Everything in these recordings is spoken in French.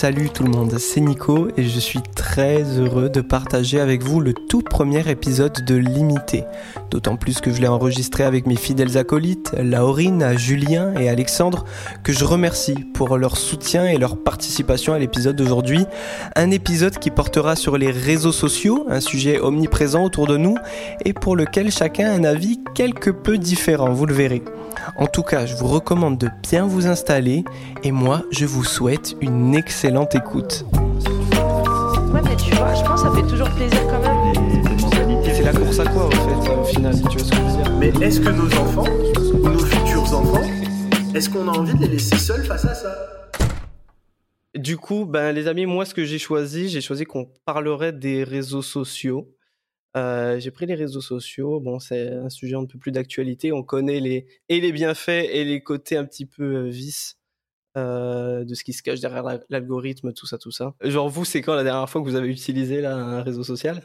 Salut tout le monde, c'est Nico et je suis très heureux de partager avec vous le tout premier épisode de Limité. D'autant plus que je l'ai enregistré avec mes fidèles acolytes, Laurine, Julien et Alexandre, que je remercie pour leur soutien et leur participation à l'épisode d'aujourd'hui. Un épisode qui portera sur les réseaux sociaux, un sujet omniprésent autour de nous et pour lequel chacun a un avis quelque peu différent, vous le verrez. En tout cas, je vous recommande de bien vous installer et moi, je vous souhaite une excellente écoute. Tu vois, je pense que ça fait toujours plaisir quand même. C'est la course à quoi, en fait, au final, tu vois ce que je veux dire Mais est-ce que nos enfants, ou nos futurs enfants, est-ce qu'on a envie de les laisser seuls face à ça? Du coup, ben, les amis, moi, ce que j'ai choisi, j'ai choisi qu'on parlerait des réseaux sociaux. Euh, j'ai pris les réseaux sociaux. Bon, c'est un sujet un peu plus d'actualité. On connaît les et les bienfaits et les côtés un petit peu euh, vices euh, de ce qui se cache derrière la- l'algorithme, tout ça, tout ça. Genre, vous, c'est quand la dernière fois que vous avez utilisé là, un réseau social?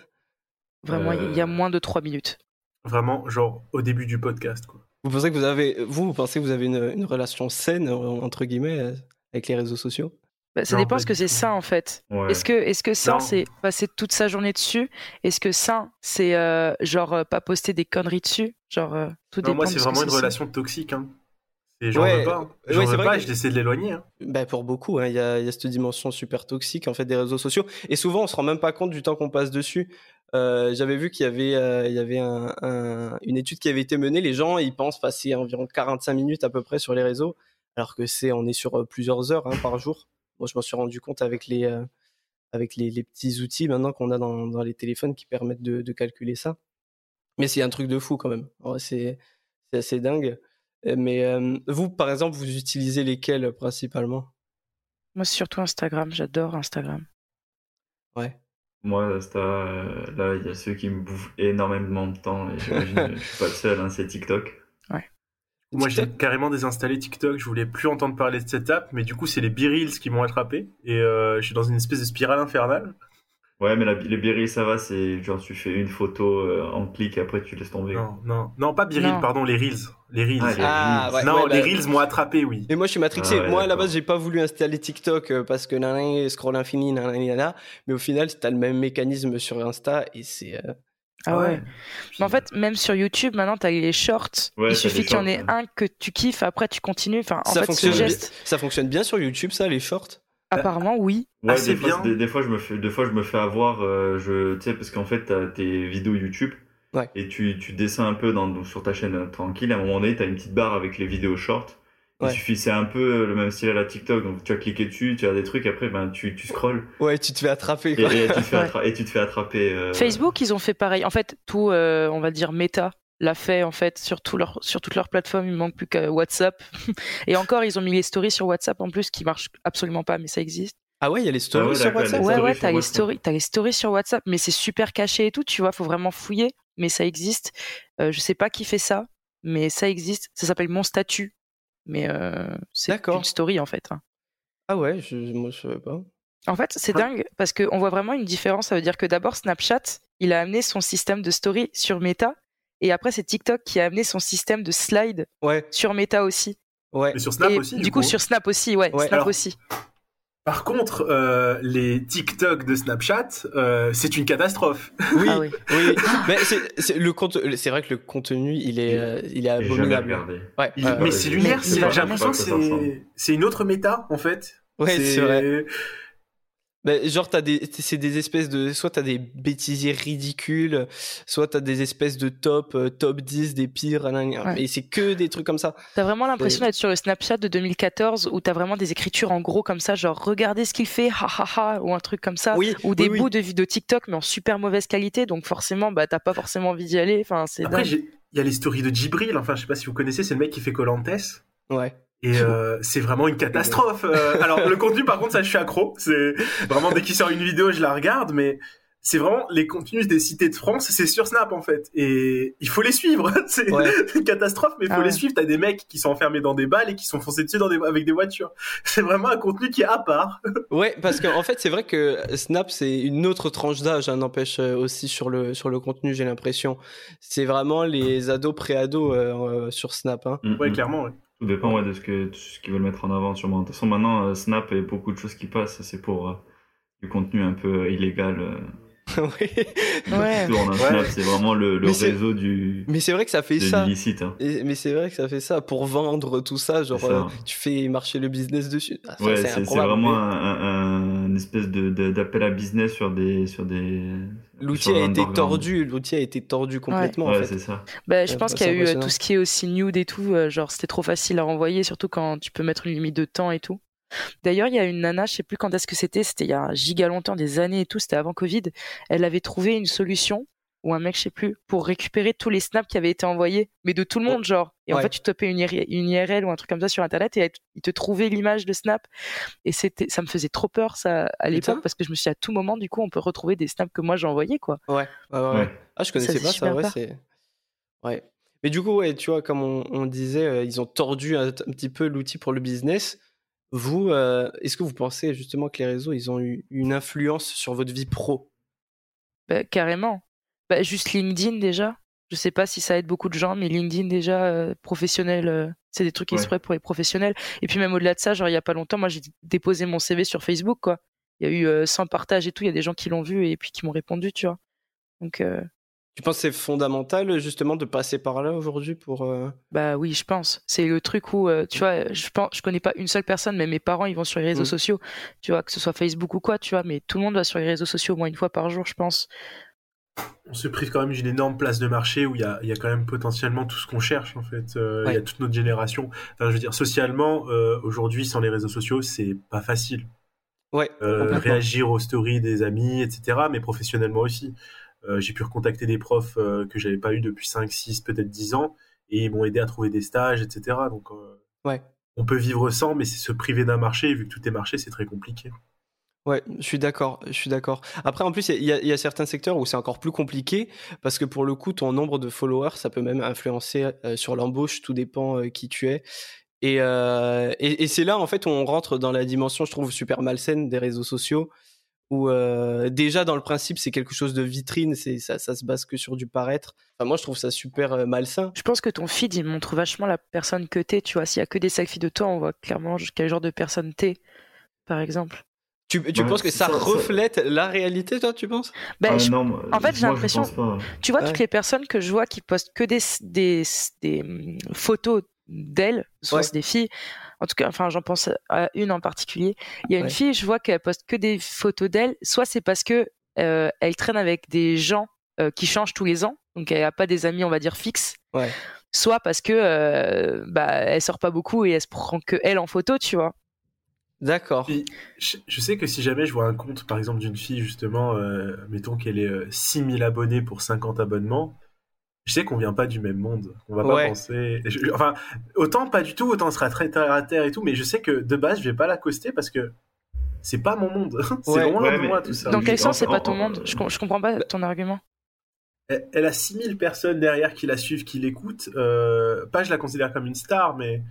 Vraiment, il y a moins de 3 minutes. Vraiment, genre au début du podcast, quoi. Vous pensez que vous avez, vous, vous pensez que vous avez une, une relation saine entre guillemets euh, avec les réseaux sociaux? Bah, ça Non, dépend pas ce que c'est sain en fait. Ouais. Est-ce que, est-ce que sain Non. c'est passer toute sa journée dessus? Est-ce que sain c'est euh, genre euh, pas poster des conneries dessus? Genre euh, tout Non, dépend moi, de c'est ce que vraiment une relation toxique. Hein. Et j'en Ouais, veux pas. hein. ouais, J'en c'est veux pas, que- et j'essaie de l'éloigner. hein. Ben pour beaucoup, hein, il y, a, il y a cette dimension super toxique en fait des réseaux sociaux. Et souvent, on se rend même pas compte du temps qu'on passe dessus. Euh, J'avais vu qu'il y avait, euh, il y avait un, un- une étude qui avait été menée. Les gens, ils pensent passer environ 45 minutes à peu près sur les réseaux, alors que c'est, on est sur euh, plusieurs heures hein, par jour. Moi, je m'en suis rendu compte avec les, euh, avec les, les petits outils maintenant qu'on a dans, dans les téléphones qui permettent de, de calculer ça. Mais c'est un truc de fou quand même. Ouais, c'est c'est assez dingue. Euh, Mais euh, vous, par exemple, vous utilisez lesquels euh, principalement? Moi c'est surtout Instagram, j'adore Instagram. Ouais. Moi, Insta, euh, là, il y a ceux qui me bouffent énormément de temps et j'imagine que je suis pas le seul, hein, c'est TikTok. Moi, j'ai carrément désinstallé TikTok. Je voulais plus entendre parler de cette app, mais du coup, c'est les B-Reels qui m'ont attrapé. Et euh, je suis dans une espèce de spirale infernale. Ouais, mais la, les birils, ça va, c'est genre tu fais une photo euh, en clic, après tu laisses tomber. Non, non, non, pas Non. pardon, les Reels. Les Reels. Ah, les Ah, Reels. ouais, non, ouais, les bah- Reels m'ont attrapé, oui. Et moi, je suis matrixé. Ah ouais, moi, à la base, j'ai pas voulu installer TikTok euh, parce que nanana, scroll infini, nanana, nanana. Mais au final, t'as le même mécanisme sur Insta et c'est. euh, Ah ouais. Mais en fait, même sur YouTube, maintenant, t'as les shorts. Ouais, Il suffit qu'il y en ait ouais. un que tu kiffes, après tu continues. Enfin, en ça, fait, fonctionne ce bien, ça fonctionne bien sur YouTube, ça, les shorts? Apparemment, oui. Ouais, assez des fois, bien. des, des fois, je me fais, des fois, je me fais avoir, euh, je, tu sais, parce qu'en fait, t'as tes vidéos YouTube. Ouais. Et tu, tu descends un peu dans, sur ta chaîne euh, tranquille. À un moment donné, t'as une petite barre avec les vidéos short. Il Ouais. suffit, c'est un peu le même style à la TikTok. Donc, tu as cliqué dessus, tu as des trucs, après, ben, tu, tu scrolls. Ouais, tu te fais attraper, Et, quoi. et tu te fais Ouais. attra- et tu te fais attraper. euh, Facebook, ils ont fait pareil. En fait, tout, euh, on va dire, Meta l'a fait en fait sur, tout leur, sur toutes leurs plateformes. Il manque plus que WhatsApp. Et encore, ils ont mis les stories sur WhatsApp en plus qui marchent absolument pas, mais ça existe. Ah ouais, il y a les stories Ah ouais, sur WhatsApp ouais, ouais, t'as les stories, t'as les stories sur WhatsApp, mais c'est super caché et tout. Tu vois, faut vraiment fouiller, mais ça existe. Euh, je sais pas qui fait ça, mais ça existe. Ça s'appelle mon statut, mais euh, c'est D'accord. une story en fait. hein. Ah ouais, je, moi, je savais pas. En fait, c'est Ah. dingue parce qu'on voit vraiment une différence. Ça veut dire que d'abord, Snapchat, il a amené son système de story sur Meta. Et après, c'est TikTok qui a amené son système de slide Ouais, sur Meta aussi. ouais. Mais sur Snap et aussi. du coup, hein. sur Snap aussi, ouais, Ouais, Snap alors- aussi. Par contre, euh, les TikTok de Snapchat, euh, c'est une catastrophe. Oui, Ah oui. oui. Mais c'est c'est- le compte, c'est vrai que le contenu, il est, euh, il est abominable. regardé. Ouais, Il- ouais, mais ouais. c'est lunaire, j'ai l'impression que c'est une autre méta en fait. Ouais, c'est vrai. Ben, genre, t'as des, c'est des espèces de, soit t'as des bêtisiers ridicules, soit t'as des espèces de top, euh, top 10 des pires, Ouais. et c'est que des trucs comme ça. T'as vraiment l'impression d'être sur le Snapchat de 2014 où t'as vraiment des écritures en gros comme ça, genre regardez ce qu'il fait, ha ha ha, ou un truc comme ça. Oui, Ou des oui, oui. bouts de vidéos TikTok mais en super mauvaise qualité, donc forcément, bah t'as pas forcément envie d'y aller. Enfin, c'est Après, il y a les stories de Djibril. Enfin, je sais pas si vous connaissez, c'est le mec qui fait Colantes. Ouais. Et euh, c'est vraiment une catastrophe. Euh, alors le contenu, par contre, ça, je suis accro. C'est vraiment dès qu'il sort une vidéo, je la regarde, mais c'est vraiment les contenus des cités de France, c'est sur Snap en fait. Et il faut les suivre. c'est Ouais. une catastrophe, mais il faut Ah ouais. les suivre. T'as des mecs qui sont enfermés dans des balles et qui sont foncés dessus dans des... avec des voitures. C'est vraiment un contenu qui est à part. Ouais, parce qu'en fait, c'est vrai que Snap, c'est une autre tranche d'âge, hein, n'empêche euh, aussi sur le, sur le contenu, j'ai l'impression. C'est vraiment les ados, pré-ados euh, euh, sur Snap. Hein. Ouais, clairement. Ouais. Tout dépend ouais, de ce que ce qu'ils veulent mettre en avant sûrement. De toute façon maintenant euh, Snap et beaucoup de choses qui passent, c'est pour euh, du contenu un peu illégal. euh. oui. Ouais. C'est vraiment le, réseau du Mais c'est vrai que ça fait ça. hein. Et- mais c'est vrai que ça fait ça pour vendre tout ça, genre ça. euh, tu fais marcher le business dessus. Ah, ça, Ouais, c'est vraiment Mais un, un- un espèce de de- d'appel à business sur des sur des. L'outil a été tordu, l'outil a été tordu complètement en Ouais, fait. c'est ça. Bah, je Ouais, pense qu'il y a eu euh, tout ce qui est aussi nude et tout, euh, genre c'était trop facile à renvoyer, surtout quand tu peux mettre une limite de temps et tout. D'ailleurs, il y a une nana, je sais plus quand est-ce que c'était, c'était il y a un giga longtemps, des années et tout, c'était avant Covid. Elle avait trouvé une solution, ou un mec, je sais plus, pour récupérer tous les snaps qui avaient été envoyés, mais de tout le monde, genre. Et en Ouais. fait, tu topais une, une IRL ou un truc comme ça sur Internet et elle- il te trouvait l'image de snap. Et c'était, ça me faisait trop peur, ça, à l'époque, parce que je me suis dit, à tout moment, du coup, on peut retrouver des snaps que moi j'ai envoyés, quoi. Ouais, ouais, ouais, ouais. Ah, je connaissais c'est pas ça, ouais, c'est. Ouais. Mais du coup, ouais, tu vois, comme on, on disait, euh, ils ont tordu un, un petit peu l'outil pour le business. Vous, euh, est-ce que vous pensez justement que les réseaux, ils ont eu une influence sur votre vie pro? Bah, carrément. Bah, juste LinkedIn déjà. Je sais pas si ça aide beaucoup de gens, mais LinkedIn déjà euh, professionnel, euh, c'est des trucs Ouais. exprès pour les professionnels. Et puis même au-delà de ça, genre il y a pas longtemps, moi j'ai déposé mon CV sur Facebook quoi. Il y a eu euh, 100 partages et tout, il y a des gens qui l'ont vu et puis qui m'ont répondu, tu vois. Donc euh, Tu penses que c'est fondamental justement de passer par là aujourd'hui pour. bah oui, je pense. C'est le truc où tu vois, je pense, je connais pas une seule personne, mais mes parents ils vont sur les réseaux Mm. sociaux, tu vois, que ce soit Facebook ou quoi, tu vois. Mais tout le monde va sur les réseaux sociaux au moins une fois par jour, je pense. On se prive quand même d'une énorme place de marché où il y a, il y a quand même potentiellement tout ce qu'on cherche en fait. Euh, Il y a toute notre génération. Enfin, je veux dire, socialement, euh, aujourd'hui, sans les réseaux sociaux, c'est pas facile. Ouais, Euh, réagir aux stories des amis, etc. Mais professionnellement aussi. J'ai pu recontacter des profs que j'avais pas eu depuis 5, 6, peut-être 10 ans, et ils m'ont aidé à trouver des stages, etc. Donc, Ouais. on peut vivre sans, mais c'est se priver d'un marché, et vu que tout est marché, c'est très compliqué. Ouais, je suis d'accord, je suis d'accord. Après, en plus, il y, a- certains secteurs où c'est encore plus compliqué parce que pour le coup, ton nombre de followers, ça peut même influencer euh, sur l'embauche, tout dépend euh, qui tu es. Et, euh, et, et c'est là, en fait, où on rentre dans la dimension, je trouve, super malsaine des réseaux sociaux, où déjà, dans le principe, c'est quelque chose de vitrine, c'est ça, ça se base que sur du paraître. Moi, je trouve ça super malsain. Je pense que ton feed, il montre vachement la personne que t'es, tu vois. S'il y a que des selfies de toi, on voit clairement quel genre de personne t'es, par exemple. Tu, tu Ouais, penses que ça, ça- ça- reflète la réalité, toi, tu penses? Ben, Ah, je- non, moi, en fait, j'ai l'impression-. Tu vois, Ouais. toutes les personnes que je vois qui postent que des, des, des hum, photos d'elles, souvent Ouais. c'est des filles, en tout cas, enfin, j'en pense à une en particulier. Il y a une Ouais. fille, je vois qu'elle poste que des photos d'elle, soit c'est parce que euh, elle traîne avec des gens euh, qui changent tous les ans, donc elle n'a pas des amis, on va dire, fixes. Ouais. Soit parce que euh, bah, elle sort pas beaucoup et elle se prend que elle en photo, tu vois. D'accord. Je, je sais que si jamais je vois un compte, par exemple, d'une fille, justement, euh, mettons qu'elle ait euh, 6000 abonnés pour 50 abonnements, je sais qu'on vient pas du même monde. On va pas Ouais. penser. je- enfin, autant pas du tout, autant on sera très terre à terre et tout, mais je sais que de base, je vais pas l'accoster parce que c'est pas mon monde. c'est Ouais. vraiment loin Ouais, de mais- moi tout ça. Dans quel en- sens c'est pas ton monde? Je, je comprends pas ton argument. Elle, elle a 6000 personnes derrière qui la suivent, qui l'écoutent. Euh, pas, je la considère comme une star, mais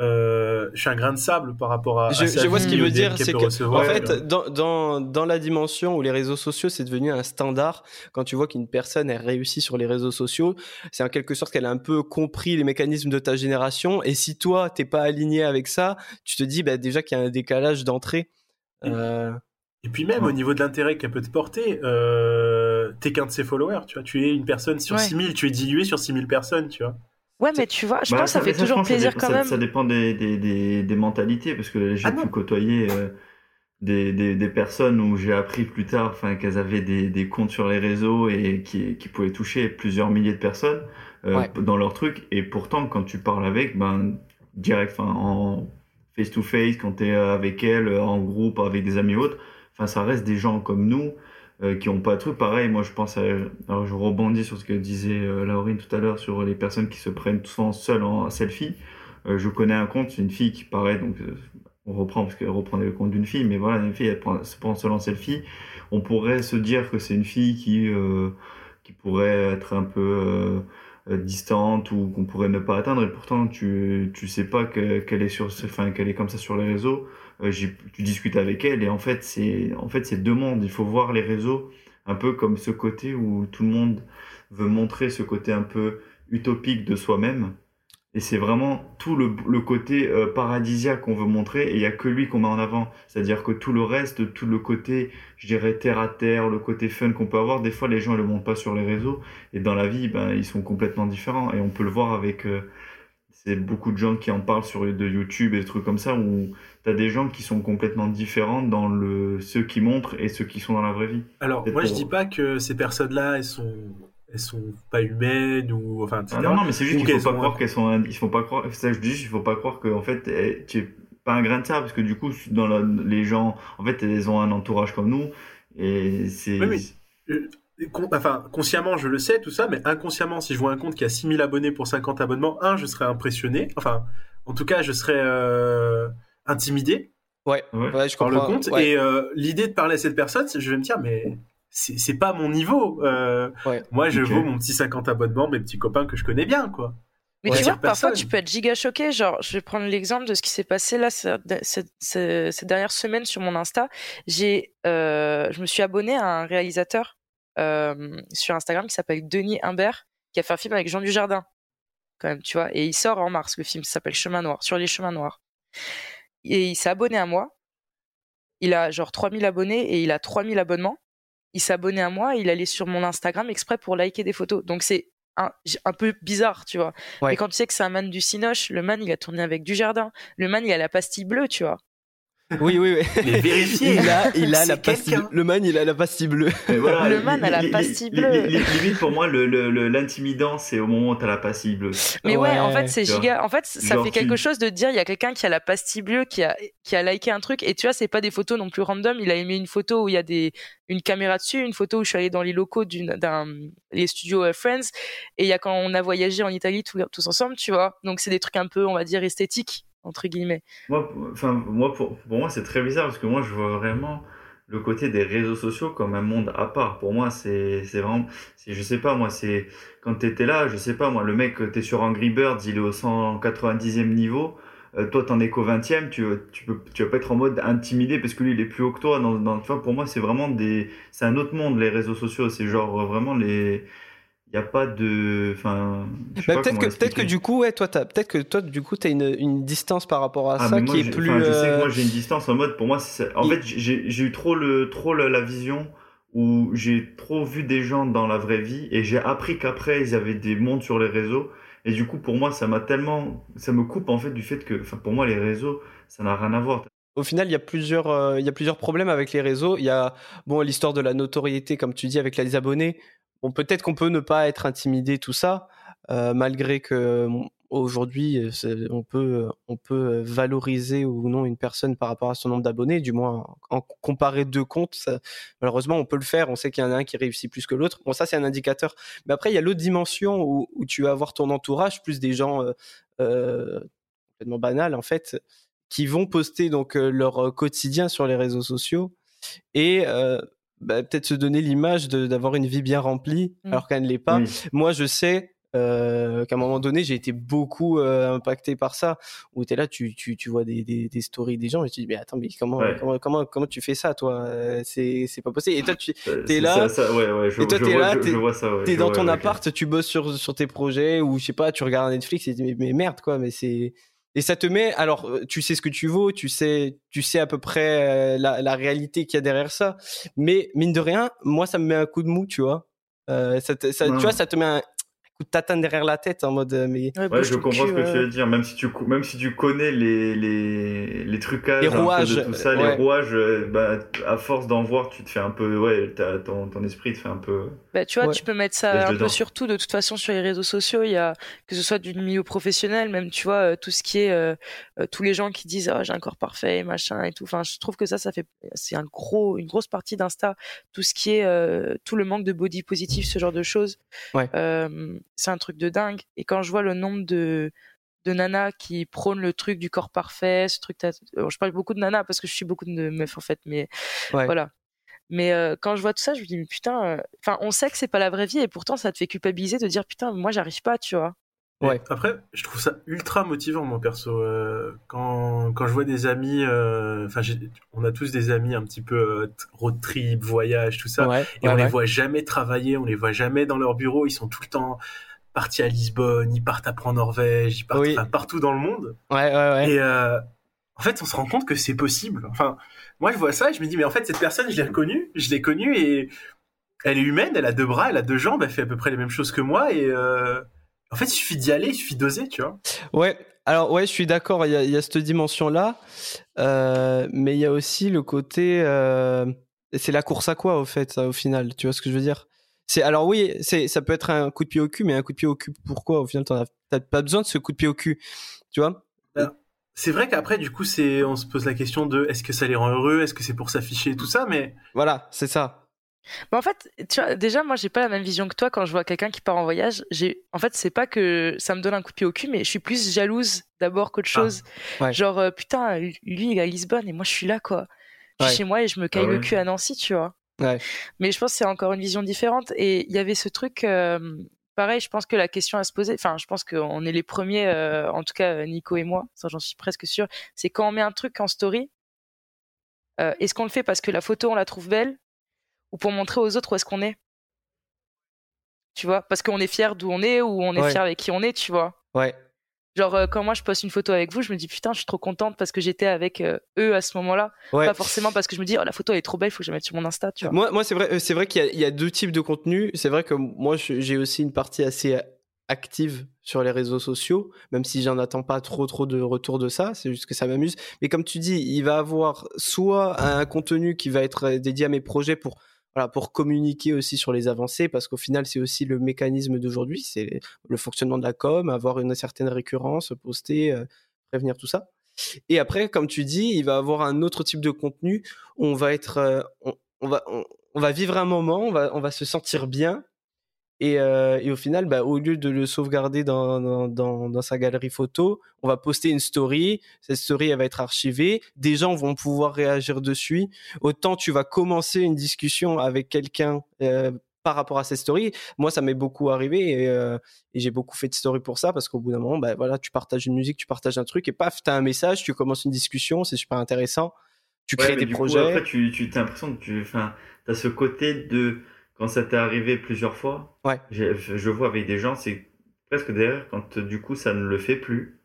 euh, je suis un grain de sable par rapport à. Je, à sa je vois ce qu'il veut dire, c'est peut que recevoir. en fait, dans, dans, dans la dimension où les réseaux sociaux c'est devenu un standard, quand tu vois qu'une personne elle réussit sur les réseaux sociaux, c'est en quelque sorte qu'elle a un peu compris les mécanismes de ta génération. Et si toi t'es pas aligné avec ça, tu te dis bah, déjà qu'il y a un décalage d'entrée. Euh, Et puis même Ouais. au niveau de l'intérêt qu'elle peut te porter, euh, t'es qu'un de ses followers, tu vois. Tu es une personne sur Ouais. 6000, tu es dilué sur 6000 personnes, tu vois. Ouais, mais tu vois, je Bah, pense que ça fait toujours plaisir dépend- quand même. Ça dépend des, des, des, des mentalités, parce que j'ai Ah pu non. côtoyer euh, des, personnes où j'ai appris plus tard qu'elles avaient des, des comptes sur les réseaux et qui, qui pouvaient toucher plusieurs milliers de personnes euh, Ouais. dans leur truc. Et pourtant, quand tu parles avec, ben, direct, en face-to-face, quand tu es avec elles, en groupe, avec des amis autres, enfin, ça reste des gens comme nous. Euh, qui ont pas truc pareil moi je pense à, alors je rebondis sur ce que disait euh, Laurine tout à l'heure sur les personnes qui se prennent souvent seules en selfie euh, je connais un compte, c'est une fille qui paraît, donc euh, on reprend parce qu'elle reprenait le compte d'une fille, mais voilà, une fille, elle se prend seule en selfie. On pourrait se dire que c'est une fille qui, qui pourrait être un peu distante ou qu'on pourrait ne pas atteindre, et pourtant tu, tu sais pas que- qu'elle est sur, enfin, qu'elle est comme ça sur les réseaux. Euh, tu discutes avec elle, et en fait, c'est, en fait, c'est deux mondes. Il faut voir les réseaux un peu comme ce côté où tout le monde veut montrer ce côté un peu utopique de soi-même. Et c'est vraiment tout le, le côté euh, paradisiaque qu'on veut montrer et il y a que lui qu'on met en avant. C'est-à-dire que tout le reste, tout le côté, je dirais, terre à terre, le côté fun qu'on peut avoir, des fois les gens ils le montrent pas sur les réseaux et dans la vie, ben, ils sont complètement différents et on peut le voir avec euh, c'est beaucoup de gens qui en parlent sur de YouTube et des trucs comme ça où tu as des gens qui sont complètement différents dans le ceux qui montrent et ceux qui sont dans la vraie vie. Alors, moi je dis pas que ces personnes-là elles sont elles sont pas humaines ou enfin etc. Ah non non mais c'est juste qu'il faut pas croire qu'elles sont il faut pas croire ça je dis il faut pas croire que en fait eh, tu es pas un grain de sable parce que du coup dans la, les gens en fait elles ont un entourage comme nous et c'est oui, euh, enfin consciemment je le sais tout ça mais inconsciemment si je vois un compte qui a 6000 abonnés pour 50 abonnements un je serais impressionné enfin en tout cas je serais euh, intimidé ouais, ouais, je par comprends le compte ouais. et euh, l'idée de parler à cette personne je vais me dire mais c'est pas mon niveau. Euh, ouais. Moi, je Ok. vaux mon petit 50 abonnements, mes petits copains que je connais bien, quoi. Mais Ouais. tu vois, parfois, tu peux être giga choqué. Genre, je vais prendre l'exemple de ce qui s'est passé là cette, dernière semaine sur mon Insta. J'ai, euh, je me suis abonné à un réalisateur euh, sur Instagram qui s'appelle Denis Imbert, qui a fait un film avec Jean Dujardin, quand même, tu vois. Et il sort en mars, le film s'appelle Chemin Noir, sur les chemins noirs. Et il s'est abonné à moi. Il a genre 3000 abonnés et il a 3000 abonnements. Il s'est abonné à moi et il allait sur mon Instagram exprès pour liker des photos. Donc c'est un, un peu bizarre, tu vois. Ouais. Et quand tu sais que c'est un man du Cinoche, le man il a tourné avec Dujardin. Le man il a la pastille bleue, tu vois. Oui, oui, oui. Mais vérifiez. Il a, il a la pastille. Le man, il a la pastille bleue. Voilà, Le man a la pastille bleue. li- li- Limite pour moi, le le- le- l'intimidant, c'est au moment où t'as la pastille bleue. Mais ouais, Ouais, en fait c'est giga. En fait ça Genre, fait tu- quelque chose de dire il y a quelqu'un qui a la pastille bleue qui a qui a liké un truc et tu vois c'est pas des photos non plus random. Il a aimé une photo où il y a des une caméra dessus, une photo où je suis allée dans les locaux d'une d'un les studios euh, Friends et il y a quand on a voyagé en Italie tous, tous ensemble, tu vois. Donc c'est des trucs un peu on va dire esthétiques entre guillemets. Moi, enfin, moi pour, pour moi, c'est très bizarre parce que moi, je vois vraiment le côté des réseaux sociaux comme un monde à part. Pour moi, c'est vraiment, je sais pas, moi, c'est quand t'étais là, je sais pas, moi, le mec, t'es sur Angry Birds, il est au 190e niveau. euh, toi, t'en es qu'au 20e, tu, tu tu vas pas être en mode intimidé parce que lui, il est plus haut que toi. Dans, tu vois, pour moi, c'est vraiment des, c'est un autre monde, les réseaux sociaux. C'est genre vraiment les, il y a pas de, enfin, Bah, peut-être que, peut-être que du coup, ouais, toi, t'as, peut-être que toi, du coup, t'as une, une distance par rapport à Ah, ça moi, qui est plus. je sais que euh, moi j'ai une distance en mode pour moi en il- fait j'ai j'ai eu trop le trop le- la vision où j'ai trop vu des gens dans la vraie vie et j'ai appris qu'après ils avaient des mondes sur les réseaux et du coup pour moi ça m'a tellement ça me coupe en fait du fait que enfin pour moi les réseaux ça n'a rien à voir Au final, il y a plusieurs, euh, il y a plusieurs problèmes avec les réseaux. Il y a bon l'histoire de la notoriété, comme tu dis, avec les abonnés. Bon, peut-être qu'on peut ne pas être intimidé, tout ça, euh, malgré que aujourd'hui, on peut, on peut valoriser ou non une personne par rapport à son nombre d'abonnés. Du moins, en comparer deux comptes, ça- malheureusement, on peut le faire. On sait qu'il y en a un qui réussit plus que l'autre. Bon, ça, c'est un indicateur. Mais après, il y a l'autre dimension où, où tu vas avoir ton entourage, plus des gens euh, euh, complètement banals, en fait, qui vont poster donc euh, leur euh, quotidien sur les réseaux sociaux et bah, peut-être se donner l'image de- d'avoir une vie bien remplie Mm. alors qu'elle ne l'est pas. Oui. Moi, je sais euh, qu'à un moment donné, j'ai été beaucoup euh, impacté par ça. Où tu es là, tu, tu, tu vois des, des, des stories des gens et tu te dis, mais attends, mais comment, Ouais. comment, comment, comment tu fais ça, toi Euh, C'est c'est pas possible. Et toi, tu Euh, T'es c'est là, ça, ça, ouais, ouais, je, et toi, je t'es vois, là, es je dans vois, ton ouais, appart, tu bosses sur, sur tes projets ou je sais pas, tu regardes Netflix et tu te dis, mais, mais merde, quoi, mais c'est. Et ça te met, alors euh, tu sais ce que tu vaux, tu sais, tu sais à peu près euh, la, la réalité qu'il y a derrière ça. Mais mine de rien, moi ça me met un coup de mou, tu vois. Euh, ça te- ça- tu vois, ça te met un coup de tatane derrière la tête en mode, euh, mais Ouais, je comprends cul, ce que tu veux dire, même si tu, même si tu connais les, les, les trucages Les un peu rouages, de tout ça, ouais. les rouages, euh, bah, à force d'en voir, tu te fais un peu, ouais, t'as- ton, ton esprit te fait un peu. Bah, tu vois, Ouais. tu peux mettre ça un dedans. peu sur tout. De toute façon, sur les réseaux sociaux, il y a que ce soit du milieu professionnel, même tu vois, euh, tout ce qui est euh, tous les gens qui disent ah j'ai un corps parfait, machin et tout. Enfin, je trouve que ça, ça fait c'est un gros, une grosse partie d'Insta. Tout ce qui est euh, tout le manque de body positif, ce genre de choses. Ouais. C'est un truc de dingue. Et quand je vois le nombre de de nanas qui prônent le truc du corps parfait, ce truc. euh, Je parle beaucoup de nanas parce que je suis beaucoup de meufs en fait, mais ouais. voilà. Mais euh, quand je vois tout ça, je me dis, mais putain, euh, enfin, on sait que c'est pas la vraie vie et pourtant ça te fait culpabiliser de dire, putain, moi j'arrive pas, tu vois. Ouais. Après, je trouve ça ultra motivant, moi perso. Euh, quand, quand je vois des amis, euh, enfin, on a tous des amis un petit peu euh, road trip, voyage, tout ça. Ouais, Et ouais, on les voit jamais travailler, on les voit jamais dans leur bureau, ils sont tout le temps partis à Lisbonne, ils partent après en Norvège, ils partent partout dans le monde. Et en fait, on se rend compte que c'est possible. Enfin, moi, je vois ça et je me dis, mais en fait, cette personne, je l'ai reconnue, je l'ai connue et elle est humaine, elle a deux bras, elle a deux jambes, elle fait à peu près les mêmes choses que moi et en fait, il suffit d'y aller, il suffit d'oser, tu vois. Ouais, alors ouais, je suis d'accord, il y a, cette dimension-là, euh, mais il y a aussi le côté, euh, c'est la course à quoi au fait, au final, tu vois ce que je veux dire? C'est alors oui, c'est ça peut être un coup de pied au cul, mais un coup de pied au cul, pourquoi? Au final t'as pas besoin de ce coup de pied au cul, tu vois? Ben, C'est vrai qu'après, du coup, c'est on se pose la question de est-ce que ça les rend heureux, est-ce que c'est pour s'afficher, tout ça, mais voilà, c'est ça. Bah en fait, tu vois, déjà, moi, j'ai pas la même vision que toi quand je vois quelqu'un qui part en voyage. J'ai, en fait, c'est pas que ça me donne un coup de pied au cul, mais je suis plus jalouse d'abord qu'autre ah, chose. Genre, euh, putain, lui, il est à Lisbonne et moi, je suis là, quoi. Je suis chez moi et je me caille ah le cul à Nancy, tu vois. Mais je pense que c'est encore une vision différente. Et il y avait ce truc, euh, pareil, je pense que la question à se poser, enfin, je pense qu'on est les premiers, euh, en tout cas, Nico et moi, ça, j'en suis presque sûr, c'est quand on met un truc en story, est-ce qu'on le fait parce que la photo, on la trouve belle ou pour montrer aux autres où est-ce qu'on est. Tu vois Parce qu'on est fier d'où on est ou on est fier avec qui on est, tu vois Ouais. Genre, euh, quand moi je poste une photo avec vous, je me dis putain, je suis trop contente parce que j'étais avec euh, eux à ce moment-là. Pas forcément parce que je me dis, oh, la photo est trop belle, il faut que je la mette sur mon Insta, tu vois. Moi, moi c'est vrai, euh, c'est vrai qu'il y, a deux types de contenu. C'est vrai que moi, j'ai aussi une partie assez active sur les réseaux sociaux, même si j'en attends pas trop trop de retour de ça, c'est juste que ça m'amuse. Mais comme tu dis, il va avoir soit un contenu qui va être dédié à mes projets pour pour communiquer aussi sur les avancées, parce qu'au final, c'est aussi le mécanisme d'aujourd'hui, c'est le fonctionnement de la com, avoir une certaine récurrence, poster, euh, prévenir tout ça. Et après, comme tu dis, il va avoir un autre type de contenu. On va être, euh, on, va, on, va vivre un moment, on va, on va se sentir bien, et, euh, et, au final, bah, au lieu de le sauvegarder dans, dans, dans, dans, sa galerie photo, on va poster une story. Cette story, elle va être archivée. Des gens vont pouvoir réagir dessus. Autant tu vas commencer une discussion avec quelqu'un euh, par rapport à cette story. Moi, ça m'est beaucoup arrivé et, euh, et j'ai beaucoup fait de story pour ça parce qu'au bout d'un moment, bah, voilà, tu partages une musique, tu partages un truc et paf, tu as un message, tu commences une discussion, c'est super intéressant. Tu crées des projets. Coup, après, tu, tu as l'impression que tu as ce côté de quand ça t'est arrivé plusieurs fois, ouais. je vois avec des gens, c'est presque d'ailleurs quand du coup ça ne le fait plus.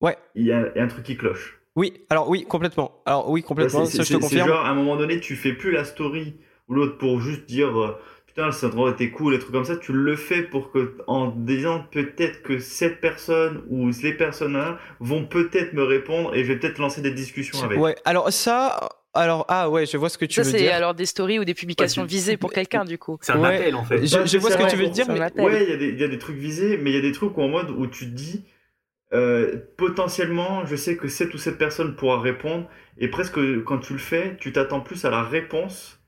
Ouais. Il y, a un truc qui cloche. Oui, alors oui, complètement. Alors oui, complètement, ça je te confirme. genre, à un moment donné, tu fais plus la story ou l'autre pour juste dire euh, putain, ça endroit était cool, des trucs comme ça. Tu le fais pour que, en disant peut-être que cette personne ou les personnes-là vont peut-être me répondre et je vais peut-être lancer des discussions avec. Ouais, alors ça, alors, ah ouais, je vois ce que tu veux dire. Ça, c'est alors des stories ou des publications visées pour quelqu'un, du coup. C'est un appel, en fait. Je, vois ce que tu veux dire. Mais... Ouais, il y, y, a des trucs visés, mais il y a des trucs en mode où tu te dis, euh, potentiellement, je sais que cette ou cette personne pourra répondre, et presque quand tu le fais, tu t'attends plus à la réponse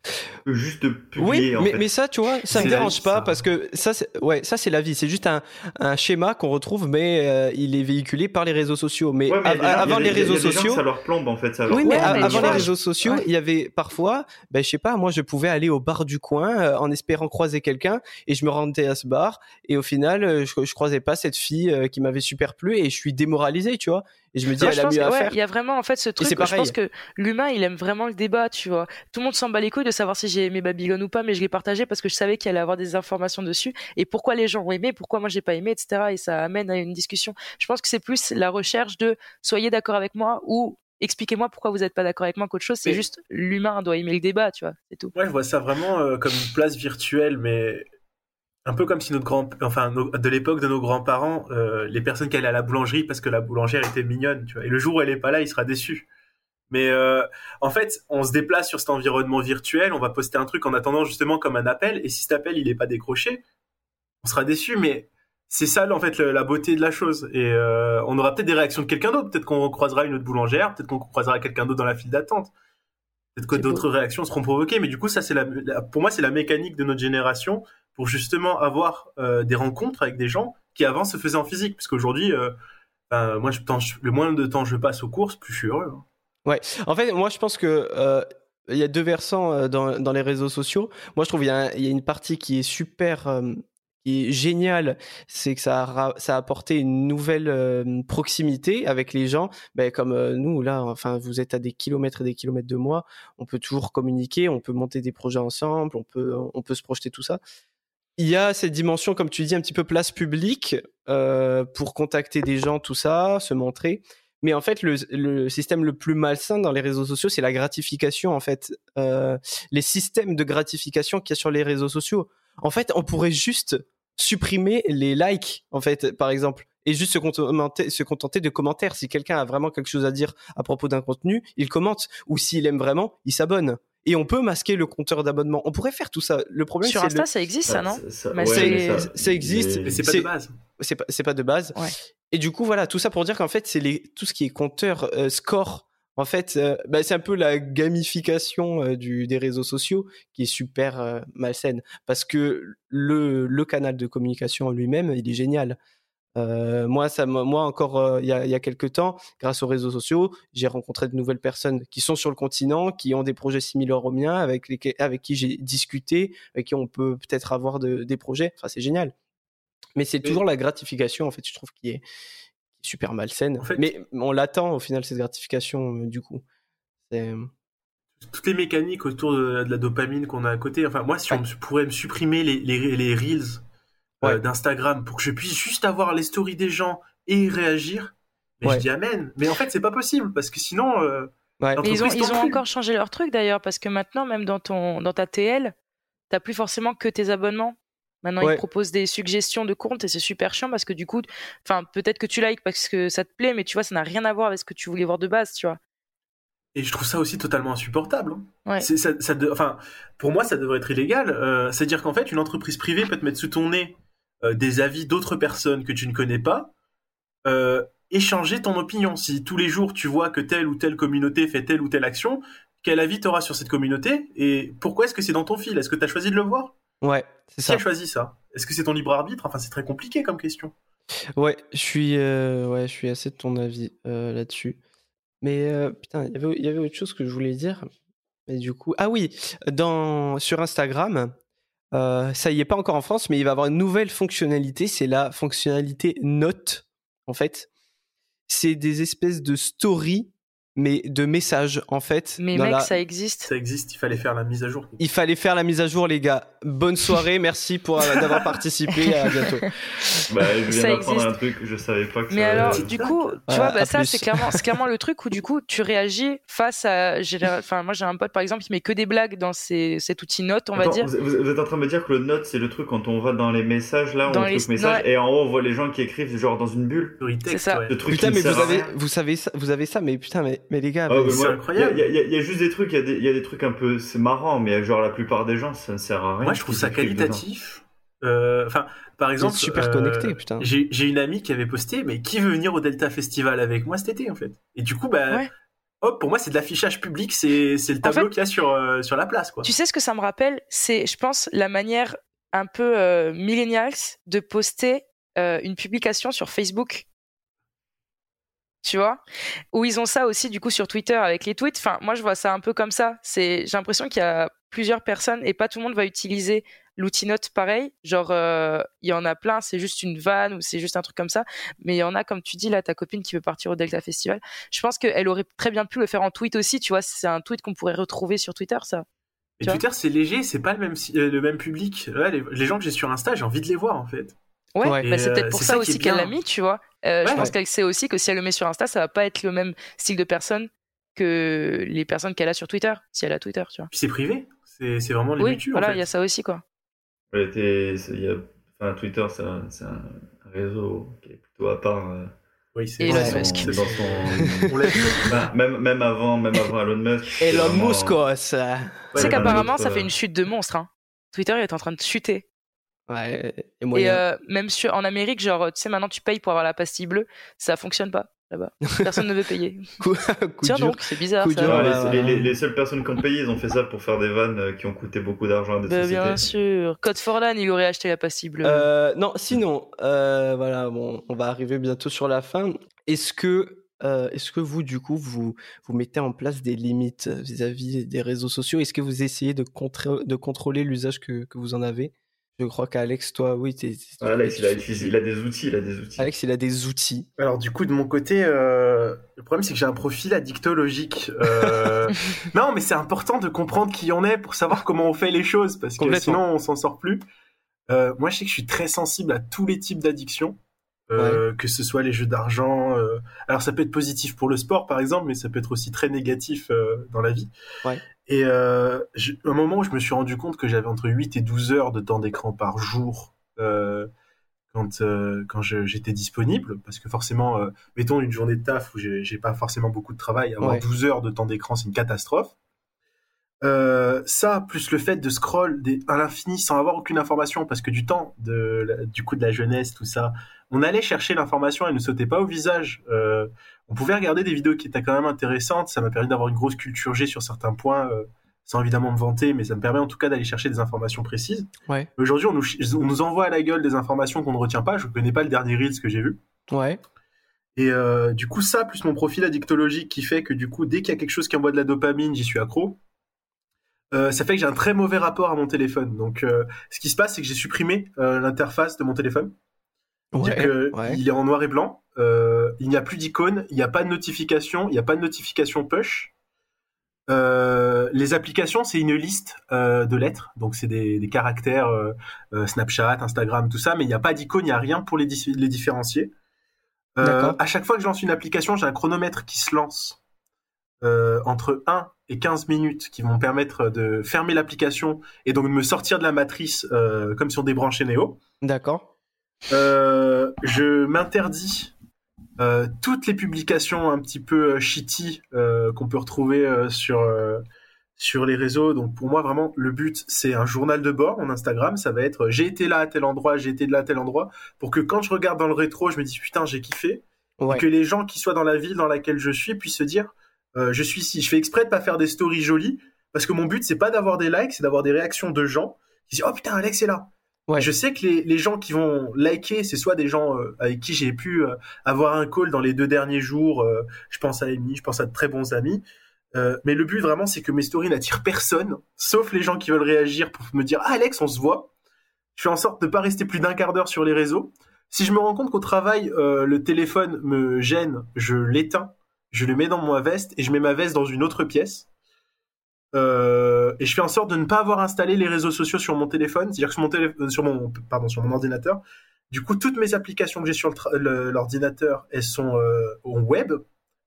juste publier. Oui, mais, mais ça, tu vois, ça me dérange pas parce que ça, ouais, ça c'est la vie. C'est juste un, un schéma qu'on retrouve, mais euh, il est véhiculé par les réseaux sociaux. Mais, avant les réseaux sociaux, ça leur plombe en fait. Ça oui, mais avant les réseaux sociaux, il y avait parfois, ben je sais pas, moi je pouvais aller au bar du coin euh, en espérant croiser quelqu'un et je me rendais à ce bar et au final, euh, je, je croisais pas cette fille qui m'avait super plu et je suis démoralisé, tu vois. Et je me dis, elle a mieux à faire. Il y a vraiment en fait ce truc. je pense que l'humain, il aime vraiment le débat, tu vois. Tout le monde s'en bat les couilles de savoir si j'ai aimé Babylone ou pas, mais je l'ai partagé parce que je savais qu'il allait avoir des informations dessus et pourquoi les gens ont aimé, pourquoi moi j'ai pas aimé, etc. Et ça amène à une discussion. Je pense que c'est plus la recherche de soyez d'accord avec moi ou expliquez-moi pourquoi vous n'êtes pas d'accord avec moi qu'autre chose. C'est juste l'humain doit aimer le débat, tu vois. C'est tout. Ouais, je vois ça vraiment euh, comme une place virtuelle, mais un peu comme si notre grand, enfin, de l'époque de nos grands-parents, euh, les personnes qui allaient à la boulangerie parce que la boulangère était mignonne, tu vois. Et le jour où elle est pas là, il sera déçu. Mais euh, en fait, on se déplace sur cet environnement virtuel, on va poster un truc en attendant justement comme un appel. Et si cet appel il est pas décroché, on sera déçu. Mais c'est ça en fait la beauté de la chose. Et euh, on aura peut-être des réactions de quelqu'un d'autre. Peut-être qu'on croisera une autre boulangère, peut-être qu'on croisera quelqu'un d'autre dans la file d'attente. Peut-être que d'autres réactions seront provoquées. Mais du coup, ça c'est la, pour moi c'est la mécanique de notre génération pour justement avoir euh, des rencontres avec des gens qui avant se faisaient en physique. Parce qu'aujourd'hui, euh, ben, moi, le moins de temps je passe aux courses, plus je suis heureux. Hein. Ouais, en fait, moi, je pense que euh, il y a deux versants dans, dans les réseaux sociaux. Moi, je trouve qu'il y, y, a une partie qui est super, qui est géniale, c'est que ça a, ça a apporté une nouvelle proximité avec les gens. Ben, comme nous, là, enfin, vous êtes à des kilomètres et des kilomètres de moi, on peut toujours communiquer, on peut monter des projets ensemble, on peut, on peut se projeter tout ça. Il y a cette dimension, comme tu dis, un petit peu place publique euh, pour contacter des gens, tout ça, se montrer. Mais en fait, le, système le plus malsain dans les réseaux sociaux, c'est la gratification. En fait, euh, les systèmes de gratification qu'il y a sur les réseaux sociaux. En fait, on pourrait juste supprimer les likes, en fait, par exemple, et juste se contenter, se contenter de commentaires. Si quelqu'un a vraiment quelque chose à dire à propos d'un contenu, il commente. Ou s'il aime vraiment, il s'abonne et on peut masquer le compteur d'abonnement. On pourrait faire tout ça. Le problème, sur Insta, ça existe, ça, non ça, existe. Mais c'est pas de base. C'est pas, pas de base. Et du coup, voilà, tout ça pour dire qu'en fait, c'est les tout ce qui est compteur, euh, score. En fait, euh, bah, c'est un peu la gamification euh, du, des réseaux sociaux qui est super malsaine parce que le, le canal de communication en lui-même, il est génial. Euh, moi, ça, moi encore, euh, il y, a, y, a, quelques temps, grâce aux réseaux sociaux, j'ai rencontré de nouvelles personnes qui sont sur le continent, qui ont des projets similaires aux miens, avec, les, avec qui j'ai discuté, avec qui on peut peut-être avoir de, des projets. Enfin, c'est génial. Mais c'est toujours la gratification, en fait, je trouve, qui est super malsaine. Mais on l'attend au final, cette gratification, euh, du coup. Toutes les mécaniques autour de, la dopamine qu'on a à côté. Enfin, moi, si on pourrait me supprimer les, les, les reels euh, d'Instagram pour que je puisse juste avoir les stories des gens et réagir. Mais je dis amen. Mais en fait, c'est pas possible parce que sinon. Euh, ils ont, ils ont encore changé leur truc d'ailleurs parce que maintenant, même dans, ton, dans ta TL, t'as plus forcément que tes abonnements. Maintenant, ils proposent des suggestions de comptes et c'est super chiant parce que du coup, enfin, peut-être que tu likes parce que ça te plaît, mais tu vois, ça n'a rien à voir avec ce que tu voulais voir de base, tu vois. Et je trouve ça aussi totalement insupportable. Hein. Ça, ça enfin, pour moi, ça devrait être illégal. Euh, c'est-à-dire qu'en fait, une entreprise privée peut te mettre sous ton nez euh, des avis d'autres personnes que tu ne connais pas, euh, échanger ton opinion. Si tous les jours tu vois que telle ou telle communauté fait telle ou telle action, quel avis tu auras sur cette communauté et pourquoi est-ce que c'est dans ton fil? Est-ce que tu as choisi de le voir? Ouais, c'est ça. Qui a choisi ça? Est-ce que c'est ton libre arbitre? Enfin, c'est très compliqué comme question. Ouais, je suis, euh, ouais, je suis assez de ton avis là-dessus. Mais putain, il y avait autre chose que je voulais dire. Mais du coup, ah oui, dans sur Instagram, euh, ça y est pas encore en France, mais il va avoir une nouvelle fonctionnalité. C'est la fonctionnalité note, en fait. C'est des espèces de stories mais de messages en fait. Mais mec, ça existe. Ça existe, il fallait faire la mise à jour. Il fallait faire la mise à jour, les gars. Bonne soirée, merci pour euh, d'avoir participé. À bientôt. Bah, je viens d'apprendre un truc, je savais pas que Mais alors, du coup, tu vois, bah, ça, c'est clairement, clairement le truc où du coup, tu réagis face à. Enfin, moi, j'ai un pote par exemple qui met que des blagues dans cet outil note, on va dire. Vous, êtes en train de me dire que le note, c'est le truc quand on va dans les messages, là, on les... message, et en haut, on voit les gens qui écrivent genre dans une bulle. C'est ça. putain, mais vous avez, vous, savez ça, vous avez ça, mais putain, mais, mais les gars. C'est incroyable. Il y, a juste des trucs, il y, a des trucs un peu, c'est marrant, mais genre la plupart des gens, ça ne sert à rien. Moi, je trouve ça qualitatif. Euh, enfin, par exemple, super connecté, euh, putain. J'ai une amie qui avait posté, mais qui veut venir au Delta Festival avec moi cet été, en fait. Et du coup, bah, hop, pour moi, c'est de l'affichage public, c'est le tableau qu'il y a sur euh, sur la place, quoi. Tu sais ce que ça me rappelle? C'est, je pense, la manière un peu euh, millennials de poster une publication sur Facebook tu vois Où ils ont ça aussi du coup sur Twitter avec les tweets. Enfin, moi je vois ça un peu comme ça. C'est, j'ai l'impression qu'il y a plusieurs personnes et pas tout le monde va utiliser l'outil note pareil. Genre, euh, il y en a plein, c'est juste une vanne ou c'est juste un truc comme ça. Mais il y en a, comme tu dis là, ta copine qui veut partir au Delta Festival. Je pense qu'elle aurait très bien pu le faire en tweet aussi. Tu vois, c'est un tweet qu'on pourrait retrouver sur Twitter, ça. Twitter, c'est léger, c'est pas le même, euh, le même public. les, les gens que j'ai sur Insta, j'ai envie de les voir en fait. Ouais, bah, c'est peut-être pour ça, aussi qu'elle l'a mis, tu vois. Euh, je pense qu'elle sait aussi que si elle le met sur Insta, ça va pas être le même style de personne que les personnes qu'elle a sur Twitter, si elle a Twitter, tu vois. Puis c'est privé, c'est vraiment les Oui, voilà, il y a ça aussi, quoi. enfin, Twitter, c'est un, un, réseau qui est plutôt à part. Euh, oui, c'est Elon Musk. Bah, même, même, avant, même avant Elon Musk. Elon Musk, quoi. Ça... Tu sais qu'apparemment, ça fait une chute de monstre. Hein. Twitter est en train de chuter. Ouais, et, et euh, même sur, en Amérique, genre, tu sais, maintenant tu payes pour avoir la pastille bleue, ça fonctionne pas là-bas. Personne ne veut payer. Tiens donc, c'est bizarre. Ça. les, les, seules personnes qui ont payé, ils ont fait ça pour faire des vannes euh, qui ont coûté beaucoup d'argent à des bah, Bien sûr. Code Forlan, il aurait acheté la pastille bleue. Euh, non, sinon, euh, voilà, bon, on va arriver bientôt sur la fin. Est-ce que euh, est-ce que vous, du coup, vous, vous mettez en place des limites vis-à-vis des réseaux sociaux? Est-ce que vous essayez de, de contrôler l'usage que, que, vous en avez? Je crois qu'Alex, toi, oui, t'es. Alex, il a, il a des outils, il a des outils. Alex, il a des outils. Alors, du coup, de mon côté, euh, le problème, c'est que j'ai un profil addictologique. Euh... non, mais c'est important de comprendre qui on est pour savoir comment on fait les choses, parce que sinon, on s'en sort plus. Euh, moi, je sais que je suis très sensible à tous les types d'addictions. Euh, que ce soit les jeux d'argent. Euh... Alors ça peut être positif pour le sport par exemple, mais ça peut être aussi très négatif euh, dans la vie. Ouais. Et euh, un moment où je me suis rendu compte que j'avais entre 8 et 12 heures de temps d'écran par jour euh, quand, quand j'étais disponible, parce que forcément, mettons une journée de taf où j'ai pas forcément beaucoup de travail, avoir Ouais. 12 heures de temps d'écran c'est une catastrophe. Euh, ça, plus le fait de scroll des, à l'infini sans avoir aucune information, parce que du temps, de, du coup de la jeunesse, tout ça, on allait chercher l'information, elle ne sautait pas au visage. Euh, on pouvait regarder des vidéos qui étaient quand même intéressantes, ça m'a permis d'avoir une grosse culture G sur certains points, euh, sans évidemment me vanter, mais ça me permet en tout cas d'aller chercher des informations précises. Ouais. Aujourd'hui, on nous, ch- on nous envoie à la gueule des informations qu'on ne retient pas, je connais pas le dernier Reels que j'ai vu. Ouais. Et du coup, ça, plus mon profil addictologique qui fait que du coup, dès qu'il y a quelque chose qui envoie de la dopamine, j'y suis accro. Euh, ça fait que j'ai un très mauvais rapport à mon téléphone. Donc, euh, ce qui se passe, c'est que j'ai supprimé euh, l'interface de mon téléphone. Ouais. Que ouais. Il est en noir et blanc. Il n'y a plus d'icône, il n'y a pas de notification, il n'y a pas de notification push. Les applications, c'est une liste de lettres, donc c'est des, des caractères Snapchat, Instagram, tout ça, mais il n'y a pas d'icône, il n'y a rien pour les, différencier. À chaque fois que je lance une application, j'ai un chronomètre qui se lance entre 1 et 15 minutes qui vont me permettre de fermer l'application et donc de me sortir de la matrice euh, comme si on débranchait Neo. D'accord. Euh, je m'interdis euh, toutes les publications un petit peu shitty qu'on peut retrouver sur sur les réseaux. Donc pour moi vraiment le but c'est un journal de bord. Mon Instagram ça va être j'ai été là à tel endroit, j'ai été là à tel endroit pour que quand je regarde dans le rétro je me dis putain j'ai kiffé Ouais. et que les gens qui soient dans la ville dans laquelle je suis puissent se dire euh, je suis ici. Je fais exprès de pas faire des stories jolies parce que mon but c'est pas d'avoir des likes, c'est d'avoir des réactions de gens qui disent oh putain Alex est là. Ouais. Je sais que les, les gens qui vont liker, c'est soit des gens euh, avec qui j'ai pu euh, avoir un call dans les deux derniers jours. je pense à Amy, je pense à de très bons amis. Mais le but vraiment, c'est que mes stories n'attirent personne, sauf les gens qui veulent réagir pour me dire ah, Alex, on se voit. Je fais en sorte de ne pas rester plus d'un quart d'heure sur les réseaux. Si je me rends compte qu'au travail, le téléphone me gêne, je l'éteins, je le mets dans ma veste et je mets ma veste dans une autre pièce. Euh, et je fais en sorte de ne pas avoir installé les réseaux sociaux sur mon téléphone, c'est-à-dire sur mon, télé- euh, sur mon, pardon, sur mon ordinateur. Du coup, toutes mes applications que j'ai sur l'ordinateur, elles sont euh, au web,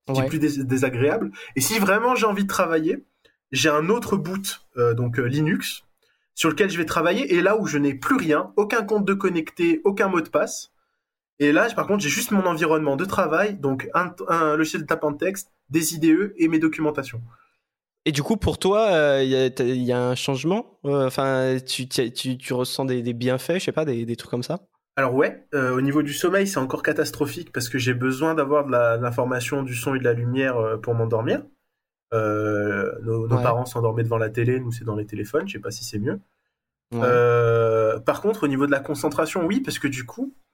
ce qui Ouais. est plus dés- désagréable. Et si vraiment j'ai envie de travailler, j'ai un autre boot, euh, donc Linux, sur lequel je vais travailler, et là où je n'ai plus rien, aucun compte de connecté, aucun mot de passe. Et là, par contre, j'ai juste mon environnement de travail, donc un, un logiciel de tapant de texte, des IDE et mes documentations. Et du coup, pour toi, euh, il y, a- t'as- il y a un changement Euh, Enfin, tu, tu, tu- tu ressens des, des bienfaits, je sais pas, des, des trucs comme ça? Alors ouais, euh, au niveau du sommeil, c'est encore catastrophique parce que j'ai besoin d'avoir de l'information, du son et de la lumière euh, pour m'endormir. Euh, nos nos Ouais. parents s'endormaient devant la télé, nous c'est dans les téléphones, je sais pas si c'est mieux. Ouais. Euh, par contre, au niveau de la concentration, oui, parce que du coup, euh,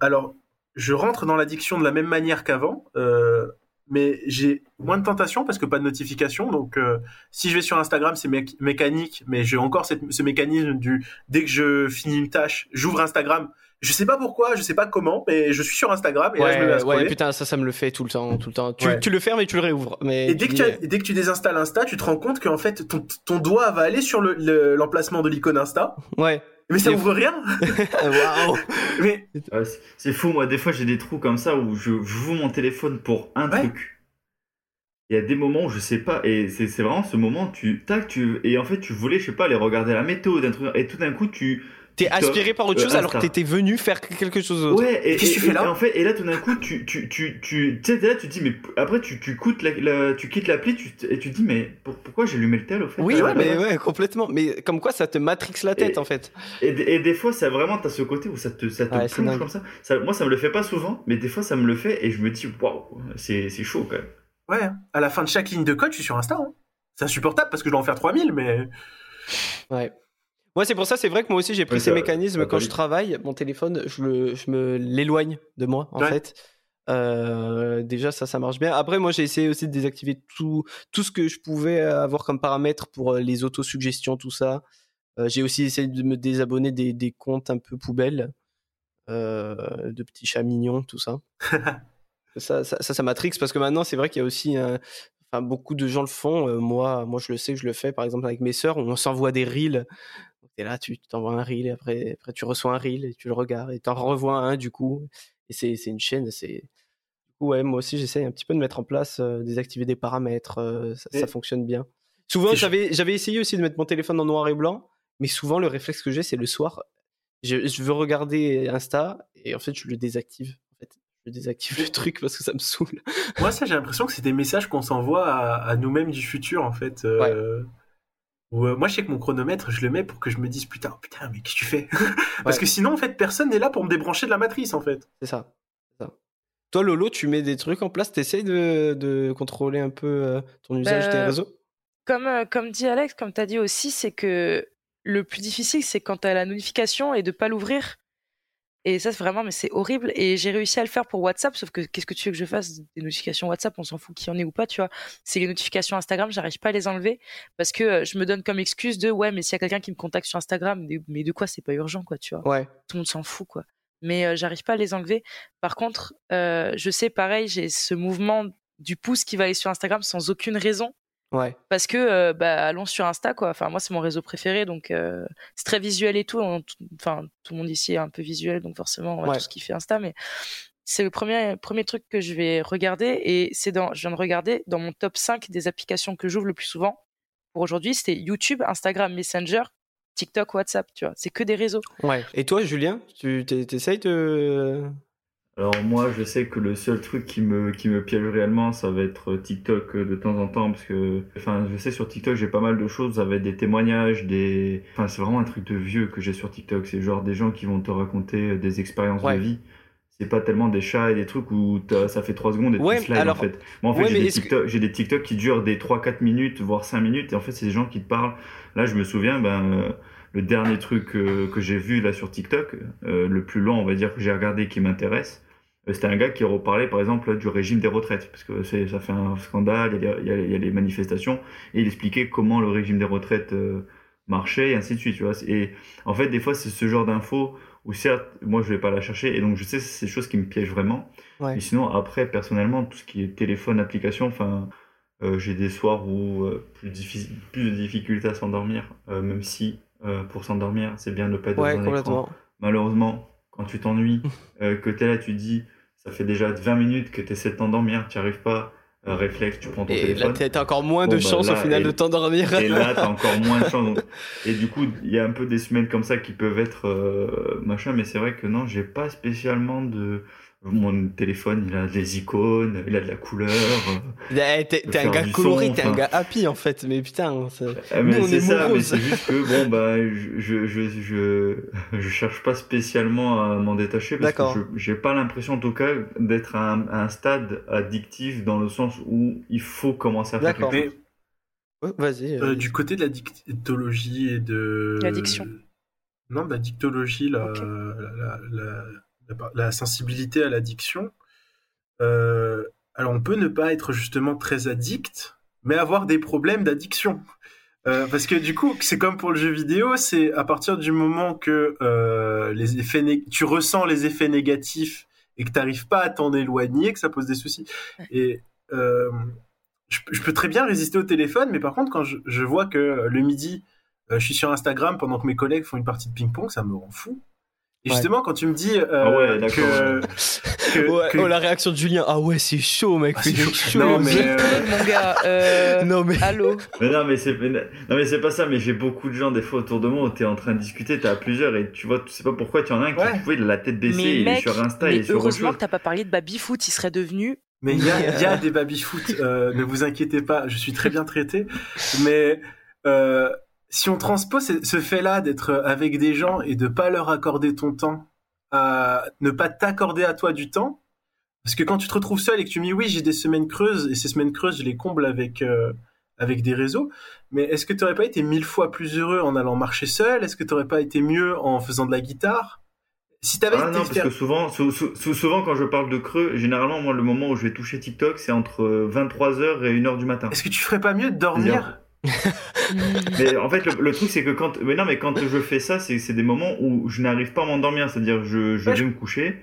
alors, je rentre dans l'addiction de la même manière qu'avant, euh, mais j'ai moins de tentation parce que pas de notification. Donc, euh, si je vais sur Instagram, c'est mé- mécanique, mais j'ai encore cette- ce mécanisme du dès que je finis une tâche, j'ouvre Instagram. Je sais pas pourquoi, je sais pas comment, mais je suis sur Instagram et là je me mets à Ouais, ouais, putain, ça, ça me le fait tout le temps, tout le temps. Tu, Ouais. tu le fermes et tu le réouvres. Mais Et dès que, tu as- dès que tu désinstalles Insta, tu te rends compte qu'en fait ton, ton doigt va aller sur le- le- l'emplacement de l'icône Insta, Ouais. Mais ça ouvre rien. Waouh. Mais Ouais, c'est- fou, moi, des fois, j'ai des trous comme ça où je joue mon téléphone pour un Ouais. truc. Il y a des moments où je sais pas, et c'est c'est vraiment ce moment, tu, tac, tu, et en fait, tu voulais, je sais pas, aller regarder la météo d'un truc, et tout d'un coup, tu, T'es aspiré par autre euh, chose alors que t'étais venu faire quelque chose d'autre. Ouais, et, Qu'est-ce que et- tu fais et- là et en fait, et là, tout d'un coup, tu, tu, tu, tu, tu sais, t'es là, tu te dis, mais après, tu, tu, quittes la, la- tu quittes l'appli, tu, et tu te dis, mais pour- pourquoi j'ai allumé le tel, au fait? Oui, Euh, ouais, mais ouais, complètement. Mais comme quoi, ça te matrix la tête Et- en fait. Et, des- et des fois, ça vraiment, t'as ce côté où ça te, ça te Ouais, plonge comme ça. ça. Moi, ça me le fait pas souvent, mais des fois, ça me le fait, et je me dis, waouh, c'est c'est chaud quand même. ouais, à la fin de chaque ligne de code, je suis sur Insta. hein. C'est insupportable parce que je dois en faire 3000, mais Ouais. Moi, c'est pour ça, c'est vrai que moi aussi, j'ai pris ces ça- mécanismes ça quand va je travaille. Mon téléphone, je, le, je me l'éloigne de moi, en Ouais. fait. Euh, déjà, ça, ça marche bien. Après, moi, j'ai essayé aussi de désactiver tout, tout ce que je pouvais avoir comme paramètres pour euh, les autosuggestions, tout ça. Euh, j'ai aussi essayé de me désabonner des, des comptes un peu poubelles, euh, de petits chats mignons, tout ça. ça, ça, ça, ça parce que maintenant, c'est vrai qu'il y a aussi un- Enfin, beaucoup de gens le font. Euh, moi, moi, je le sais que je le fais, par exemple, avec mes sœurs, on s'envoie des reels. T'es là, tu t'envoies un reel et après, après tu reçois un reel et tu le regardes et t'en revois un du coup. Et c'est une chaîne, c'est. Ouais, moi aussi j'essaye un petit peu de mettre en place, désactiver des paramètres, ça, ça, fonctionne bien. Souvent, j'avais j'avais essayé aussi de mettre mon téléphone en noir et blanc, mais souvent le réflexe que j'ai, c'est le soir, je, je, veux regarder Insta et en fait je le désactive. En fait, je désactive le truc parce que ça me saoule. Moi, ça, j'ai l'impression que c'est des messages qu'on s'envoie à, à nous-mêmes du futur, en fait. Euh, euh, moi, je sais que mon chronomètre, je le mets pour que je me dise putain, putain, mais qu'est-ce que tu fais? Parce que sinon, en fait, personne n'est là pour me débrancher de la matrice, en fait. C'est ça. ça. Toi, Lolo, tu mets des trucs en place, t'essayes de, de contrôler un peu euh, ton usage des bah, réseaux? comme, comme dit Alex, comme tu as dit aussi, c'est que le plus difficile, c'est quand tu as la notification et de pas l'ouvrir. Et ça, c'est vraiment, mais c'est horrible. Et j'ai réussi à le faire pour WhatsApp, sauf que qu'est-ce que tu veux que je fasse Des notifications WhatsApp, on s'en fout qui en est ou pas, tu vois. C'est les notifications Instagram, j'arrive pas à les enlever parce que euh, je me donne comme excuse de ouais, mais s'il y a quelqu'un qui me contacte sur Instagram, mais de quoi? C'est pas urgent, quoi, tu vois. Ouais. Tout le monde s'en fout, quoi. Mais euh, j'arrive pas à les enlever. Par contre, euh, je sais, pareil, j'ai ce mouvement du pouce qui va aller sur Instagram sans aucune raison. Ouais. Parce que, euh, bah, allons sur Insta, quoi. Enfin, moi, c'est mon réseau préféré, donc euh, c'est très visuel et tout. Enfin, tout le monde ici est un peu visuel, donc forcément, on va tout ce qui fait Insta, mais c'est le premier, premier truc que je vais regarder et c'est dans, je viens de regarder dans mon top 5 des applications que j'ouvre le plus souvent pour aujourd'hui, c'était YouTube, Instagram, Messenger, TikTok, WhatsApp, tu vois. C'est que des réseaux. Ouais. Et toi, Julien, tu essayes de alors moi, je sais que le seul truc qui me qui me piège réellement, ça va être TikTok euh, de temps en temps parce que enfin, je sais sur TikTok, j'ai pas mal de choses, ça va être des témoignages, des enfin, c'est vraiment un truc de vieux que j'ai sur TikTok, c'est genre des gens qui vont te raconter des expériences de vie. C'est pas tellement des chats et des trucs où ça fait 3 secondes et ouais, tu slides en fait. Moi en fait, j'ai des, TikTok, j'ai des TikTok qui durent des 3 4 minutes voire 5 minutes et en fait, c'est des gens qui te parlent. Là, je me souviens ben euh, le dernier truc euh, que j'ai vu là sur TikTok, euh, le plus long, on va dire, que j'ai regardé qui m'intéresse, euh, c'était un gars qui reparlait par exemple du régime des retraites, parce que ça fait un scandale, il y, a, il, y a, les manifestations, et il expliquait comment le régime des retraites marchait, et ainsi de suite. Tu vois. Et en fait, des fois, c'est ce genre d'infos où certes, moi, je vais pas la chercher, et donc je sais c'est des choses qui me piègent vraiment. Ouais. Mais sinon, après, personnellement, tout ce qui est téléphone, application, enfin, j'ai des soirs où plus, plus de difficultés à s'endormir, même si euh, pour s'endormir, c'est bien de ne pas être ouais, écran. Malheureusement, quand tu t'ennuies, euh, que tu es là, tu dis, ça fait déjà 20 minutes que tu essaies de t'endormir, tu n'y arrives pas, euh, réflexe, tu prends ton et téléphone. Et là, tu as encore moins de bah, chance au final de t'endormir. Et là, tu as encore moins de chance. Et du coup, il y a un peu des semaines comme ça qui peuvent être machin, mais c'est vrai que non, j'ai pas spécialement de mon téléphone, il a des icônes, il a de la couleur. T'es un gars coloré, t'es un gars happy en fait, mais putain. Ah, mais c'est ça, mais c'est juste que bon, bah, je, je, je, je, cherche pas spécialement à m'en détacher parce que j'ai pas l'impression en tout cas d'être à, un, stade addictif dans le sens où il faut commencer à faire quelque chose. vas-y. Euh, du côté de la dictologie et de. L'addiction. Non, de la dictologie, la, la la sensibilité à l'addiction. Euh, alors on peut ne pas être justement très addict, mais avoir des problèmes d'addiction. Euh, parce que du coup, c'est comme pour le jeu vidéo, c'est à partir du moment que euh, les effets tu ressens les effets négatifs et que tu n'arrives pas à t'en éloigner, que ça pose des soucis. Et je, peux très bien résister au téléphone, mais par contre, quand je, je vois que le midi, je suis sur Instagram pendant que mes collègues font une partie de ping-pong, ça me rend fou. Et justement, quand tu me dis euh, ah que, Oh, la réaction de Julien, ah ouais, c'est chaud, mec, ah, c'est chaud. Non, mais euh, mon gars, euh... non mais allô. Mais non, mais c'est non mais c'est pas ça. Mais j'ai beaucoup de gens des fois autour de moi où t'es en train de discuter, t'as plusieurs et tu vois, tu sais pas pourquoi, tu en as un qui ouais. a la tête baissée, mais il est sur Insta, mais sur heureusement que t'as pas parlé de baby foot, il serait devenu. Mais il y a, y a des baby foot, euh, ne vous inquiétez pas, je suis très bien traité, mais. Euh, si on transpose ce fait-là d'être avec des gens et de pas leur accorder ton temps à ne pas t'accorder à toi du temps. Parce que quand tu te retrouves seul et que tu me dis oui, j'ai des semaines creuses et ces semaines creuses, je les comble avec euh, avec des réseaux. Mais est-ce que tu n'aurais pas été mille fois plus heureux en allant marcher seul? Est-ce que tu n'aurais pas été mieux en faisant de la guitare? Si t'avais ah non, parce que souvent, souvent quand je parle de creux, généralement moi le moment où je vais toucher TikTok, c'est entre 23h et 1h du matin. Est-ce que tu ferais pas mieux de dormir mais en fait, le, truc, c'est que quand, mais non, mais quand je fais ça, c'est des moments où je n'arrive pas à m'endormir. C'est-à-dire, je, je vais me coucher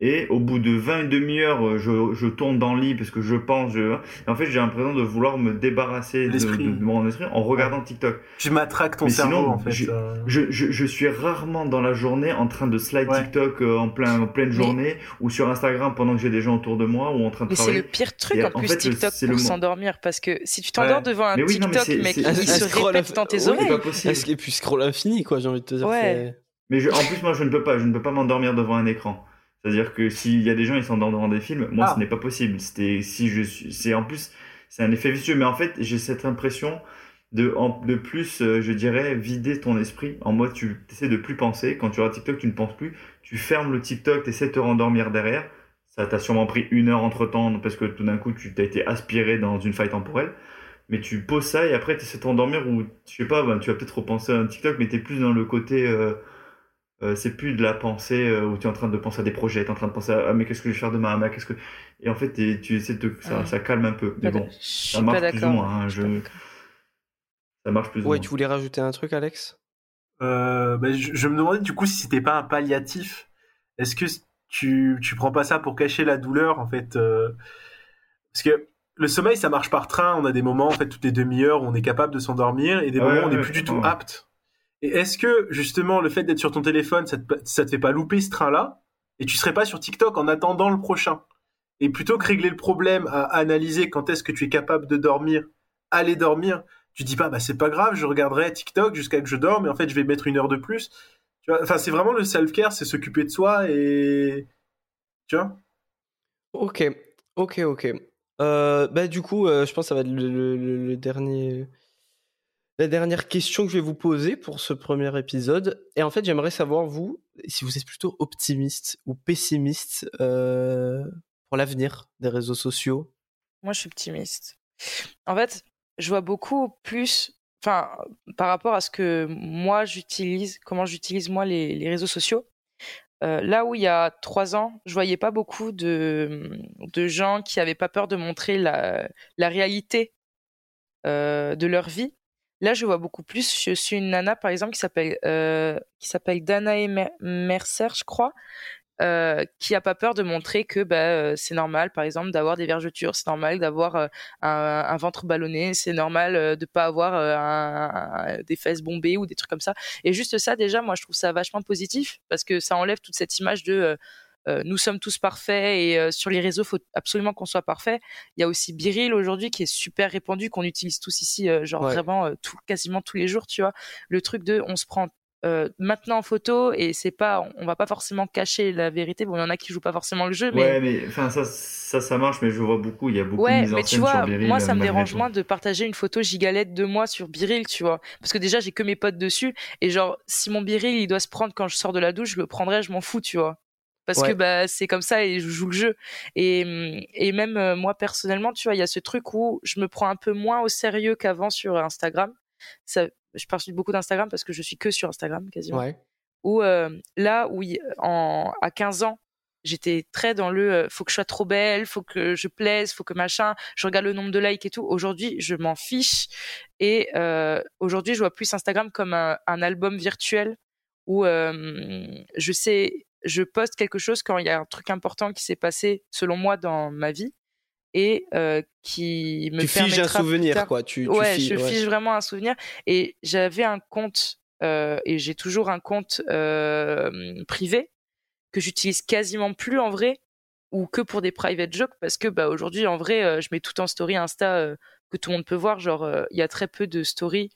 Et au bout de 20 et demi-heures, euh, je, je tourne dans le lit parce que je pense. Je... En fait, j'ai l'impression de vouloir me débarrasser de, de, de mon esprit en regardant TikTok. Tu matraques ton Mais cerveau sinon, en fait. je- euh. Je, je, je suis rarement dans la journée en train de slide Ouais. TikTok euh, en, plein, en pleine Mais- journée ou sur Instagram pendant que j'ai des gens autour de moi ou en train de Mais c'est le pire truc Et en plus fait, TikTok pour s'endormir parce que si tu t'endors Ouais. devant un Mais oui, non, mais TikTok c'est- mec il se répète dans tes oreilles. pas possible. Et puis scroll infini, quoi, j'ai envie de te dire. Ouais. Mais je- en plus, moi, je ne peux pas. Je ne peux pas m'endormir devant un écran. C'est-à-dire que s'il y a des gens, ils s'endorment devant des films. Moi, Ah. ce n'est pas possible. C'était si je suis. C'est en plus, c'est un effet vicieux. Mais en fait, j'ai cette impression de, en, de plus, euh, je dirais, vider ton esprit. En mode, tu essaies de plus penser. Quand tu regardes TikTok, tu ne penses plus. Tu fermes le TikTok, tu essaies de te rendormir derrière. Ça t'a sûrement pris une heure entre temps parce que tout d'un coup, tu t'as été aspiré dans une faille temporelle. Mais tu poses ça et après, tu essaies de t'endormir ou, je sais pas, ben, tu vas peut-être repenser à un TikTok, mais tu es plus dans le côté. euh, euh, c'est plus de la pensée euh, où tu es en train de penser à des projets, tu es en train de penser à ah, mais qu'est-ce que je vais faire demain, ah, qu'est-ce que et en fait tu essaies de ça, Ouais. ça calme un peu. Mais bon, d'ac- je suis ça pas marche plus ou d'accord. moins, hein, je ça marche plus ou Ouais, moins. tu voulais rajouter un truc, Alex? Euh, bah, je, je me demandais du coup si c'était pas un palliatif. Est-ce que tu, tu prends pas ça pour cacher la douleur en fait euh, Parce que le sommeil ça marche par train. On a des moments en fait toutes les demi-heures où on est capable de s'endormir et des Ouais, moments où on n'est ouais, plus du tout ouais. apte. Et est-ce que justement le fait d'être sur ton téléphone ça te, te fait pas louper ce train-là? Et tu serais pas sur TikTok en attendant le prochain? Et plutôt que régler le problème à analyser quand est-ce que tu es capable de dormir, aller dormir, tu dis pas bah c'est pas grave, je regarderai TikTok jusqu'à que je dorme et en fait je vais mettre une heure de plus. Tu enfin c'est vraiment le self-care, c'est s'occuper de soi et tu vois? Ok, ok, ok. Euh, bah, du coup, euh, je pense que ça va être le dernier, la dernière question que je vais vous poser pour ce premier épisode. Et en fait, j'aimerais savoir, vous, si vous êtes plutôt optimiste ou pessimiste euh, pour l'avenir des réseaux sociaux? Moi, je suis optimiste. En fait, je vois beaucoup plus, enfin, par rapport à ce que moi j'utilise, comment j'utilise moi les, réseaux sociaux. Euh, là où il y a trois ans, je voyais pas beaucoup de, de gens qui avaient pas peur de montrer la, la réalité euh, de leur vie. Là, je vois beaucoup plus. Je suis une nana, par exemple, qui s'appelle euh, qui s'appelle Danae Mer- Mercer, je crois, euh, qui a pas peur de montrer que bah, euh, c'est normal, par exemple, d'avoir des vergetures, c'est normal d'avoir euh, un, ventre ballonné, c'est normal de pas avoir des fesses bombées ou des trucs comme ça. Et juste ça, déjà, moi, je trouve ça vachement positif parce que ça enlève toute cette image de euh, nous sommes tous parfaits et euh, sur les réseaux, faut absolument qu'on soit parfait. Il y a aussi Biril aujourd'hui qui est super répandu, qu'on utilise tous ici, euh, genre Ouais. vraiment tout, quasiment tous les jours, tu vois. Le truc de on se prend euh, maintenant en photo et c'est pas, on, va pas forcément cacher la vérité. Bon, il y en a qui jouent pas forcément le jeu, mais Ouais, mais enfin ça, ça, ça marche, mais je vois beaucoup, il y a beaucoup de Ouais, en mais tu scène vois, sur Viril, moi ça me dérange moins de partager une photo gigalette de moi sur Biril, tu vois. Parce que déjà, j'ai que mes potes dessus. Et genre, si mon Biril, il doit se prendre quand je sors de la douche, je le prendrai, je m'en fous, tu vois. Parce Ouais. que bah, c'est comme ça et je joue le jeu. Et, hum, et même euh, moi, personnellement, tu vois, il y a ce truc où je me prends un peu moins au sérieux qu'avant sur Instagram. Ça, je parle beaucoup d'Instagram parce que je suis que sur Instagram quasiment Ouais. où euh, là où en, à 15 ans j'étais très dans le euh, faut que je sois trop belle faut que je plaise faut que machin je regarde le nombre de likes et tout aujourd'hui je m'en fiche et euh, aujourd'hui je vois plus Instagram comme un, un album virtuel où euh, je sais je poste quelque chose quand il y a un truc important qui s'est passé selon moi dans ma vie et euh, qui me Tu figes un souvenir, tard- quoi. Tu, tu ouais, figes- je ouais. fiche vraiment un souvenir. Et j'avais un compte, euh, et j'ai toujours un compte euh, privé que j'utilise quasiment plus en vrai, ou que pour des private jokes, parce que bah, aujourd'hui, en vrai, je mets tout en story Insta que tout le monde peut voir. Genre, il y a très peu de stories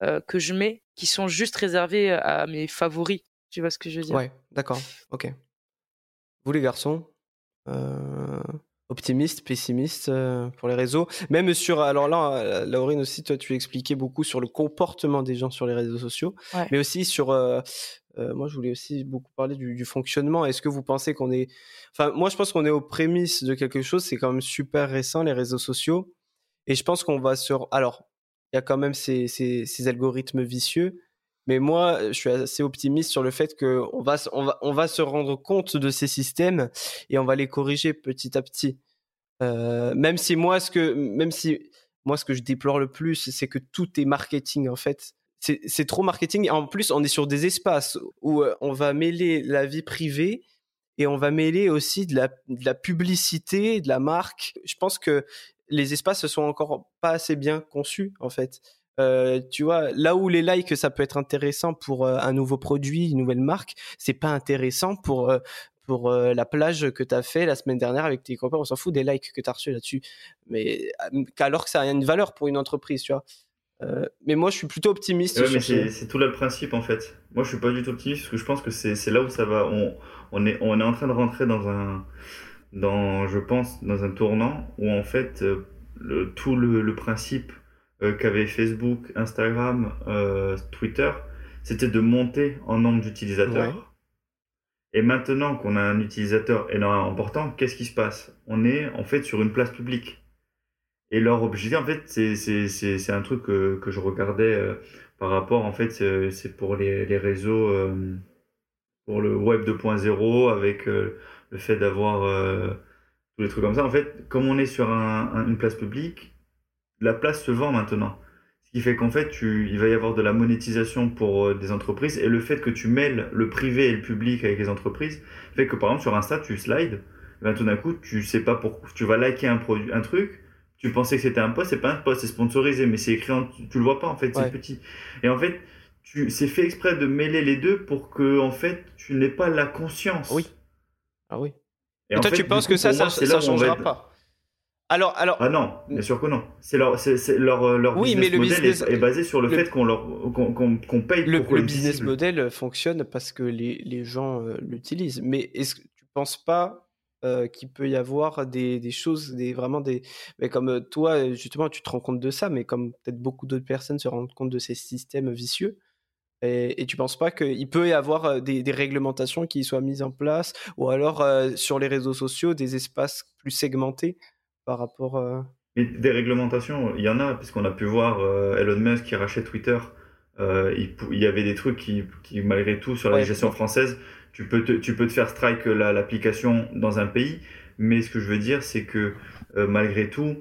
que je mets qui sont juste réservées à mes favoris. Tu vois ce que je veux dire? Ouais, d'accord. Ok. Vous les garçons, euh, optimistes, pessimistes euh, pour les réseaux, même sur. Alors là, euh, Laurine aussi, toi, tu expliquais beaucoup sur le comportement des gens sur les réseaux sociaux, Ouais. mais aussi sur. euh, euh, moi, je voulais aussi beaucoup parler du, du fonctionnement. Est-ce que vous pensez qu'on est. Enfin, moi, je pense qu'on est aux prémices de quelque chose. C'est quand même super récent, les réseaux sociaux. Et je pense qu'on va sur. Alors, il y a quand même ces, ces, ces algorithmes vicieux. Mais moi, je suis assez optimiste sur le fait qu'on va, on va, on va se rendre compte de ces systèmes et on va les corriger petit à petit. Euh, même si moi, ce que, même si moi, ce que je déplore le plus, c'est que tout est marketing en fait. C'est c'est trop marketing. En plus, on est sur des espaces où euh, on va mêler la vie privée et on va mêler aussi de la, de la publicité, de la marque. Je pense que les espaces ne sont encore pas assez bien conçus en fait. Euh, tu vois, là où les likes, ça peut être intéressant pour euh, un nouveau produit, une nouvelle marque, c'est pas intéressant pour euh, pour la plage que tu as fait la semaine dernière avec tes copains. On s'en fout des likes que tu as reçus là-dessus, mais alors que ça a une valeur pour une entreprise, tu vois. mais moi, je suis plutôt optimiste. Ouais, mais c'est tout là le principe en fait. Moi, je suis pas du tout optimiste parce que je pense que c'est là où ça va. On, on, est, on est en train de rentrer dans un, dans, je pense, dans un tournant où en fait, le, tout le, le principe qu'avait Facebook, Instagram, euh, Twitter, c'était de monter en nombre d'utilisateurs. Et maintenant qu'on a un utilisateur énormément important, qu'est-ce qui se passe? On est en fait sur une place publique. Et leur objectif, en fait, c'est un truc que, que, je regardais euh, par rapport, en fait, c'est pour les, les réseaux, pour le web 2.0, avec le fait d'avoir tous les trucs comme ça. En fait, comme on est sur un, une place publique, la place se vend maintenant. Ce qui fait qu'en fait, tu, il va y avoir de la monétisation pour euh, des entreprises et le fait que tu mêles le privé et le public avec les entreprises fait que par exemple sur Insta, tu slides, et ben, tout d'un coup, tu sais pas pourquoi, tu vas liker un produit, un truc, tu pensais que c'était un post, c'est pas un post, c'est sponsorisé, mais c'est écrit, tu, le vois pas en fait, c'est petit. Et en fait, tu, c'est fait exprès de mêler les deux pour que en fait, tu n'aies pas la conscience. Oui. Ah oui. Et, toi, tu penses que ça, ça, ça, changera pas? Alors, alors. Ah non, bien sûr que non. C'est leur, c'est, leur, euh, leur oui, business mais le model business... Est, basé sur le, fait qu'on leur, qu'on, paye le, pour le business model fonctionne parce que les, les gens euh, l'utilisent. Mais est-ce que tu penses pas euh, qu'il peut y avoir des, des, choses, des vraiment des, mais comme toi justement, tu te rends compte de ça, mais comme peut-être beaucoup d'autres personnes se rendent compte de ces systèmes vicieux. Et, et tu penses pas qu'il peut y avoir des, des, réglementations qui soient mises en place, ou alors sur les réseaux sociaux des espaces plus segmentés par rapport. Euh, des réglementations, il y en a, puisqu'on a pu voir euh, Elon Musk qui rachète Twitter. Euh, il, y avait des trucs qui, malgré tout, sur la législation française, tu peux, te, tu peux te faire strike l'application dans un pays. Mais ce que je veux dire, c'est que malgré tout,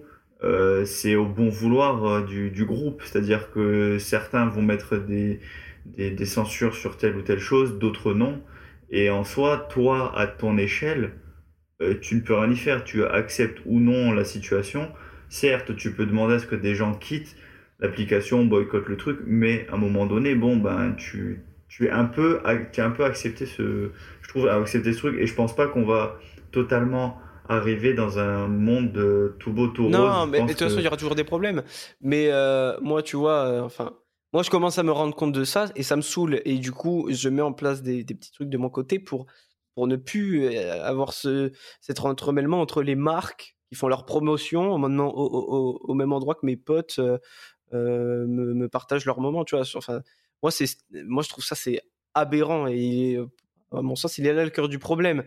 c'est au bon vouloir du, du, groupe. C'est-à-dire que certains vont mettre des, des, des, censures sur telle ou telle chose, d'autres non. Et en soi, toi, à ton échelle, tu ne peux rien y faire. Tu acceptes ou non la situation. Certes, tu peux demander à ce que des gens quittent l'application, boycottent le truc, mais à un moment donné, bon, ben, tu, tu es un peu, tu un peu accepté ce, je trouve, accepter ce truc, et je pense pas qu'on va totalement arriver dans un monde de tout beau, tout rose. Non, mais, de toute façon, il y aura toujours des problèmes. Mais euh, moi, tu vois, euh, enfin, moi, je commence à me rendre compte de ça et ça me saoule. Et du coup, je mets en place des, des petits trucs de mon côté pour pour ne plus avoir ce, cet entremêlement entre les marques qui font leur promotion au, même endroit que mes potes me, partagent leur moment, tu vois. Enfin, moi, c'est, moi, je trouve ça c'est aberrant et à mon sens, il est là le cœur du problème.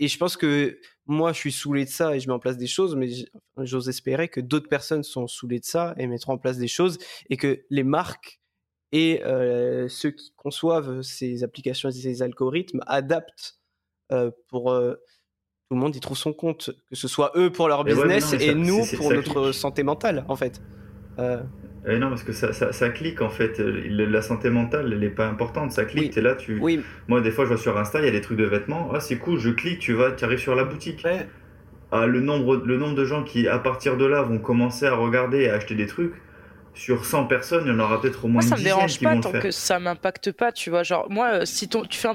Et, je pense que moi, je suis saoulé de ça et je mets en place des choses, mais j'ose espérer que d'autres personnes sont saoulées de ça et mettront en place des choses et que les marques et ceux qui conçoivent ces applications et ces algorithmes adaptent pour euh, tout le monde y trouve son compte, que ce soit eux pour leur business et nous pour notre santé mentale, en fait. Euh... non, parce que ça, ça, ça, clique en fait. La santé mentale, elle n'est pas importante. Ça clique, oui. es là, tu. Oui. Moi, des fois, je vois sur Insta, il y a des trucs de vêtements. Ah, c'est cool, je clique, tu vas, tu arrives sur la boutique. Ah, le nombre, le nombre de gens qui, à partir de là, vont commencer à regarder et à acheter des trucs sur 100 personnes, il y en aura peut-être au moins moi, ça me dérange pas tant que ça m'impacte pas, tu vois. Genre, moi, euh, si ton, tu fais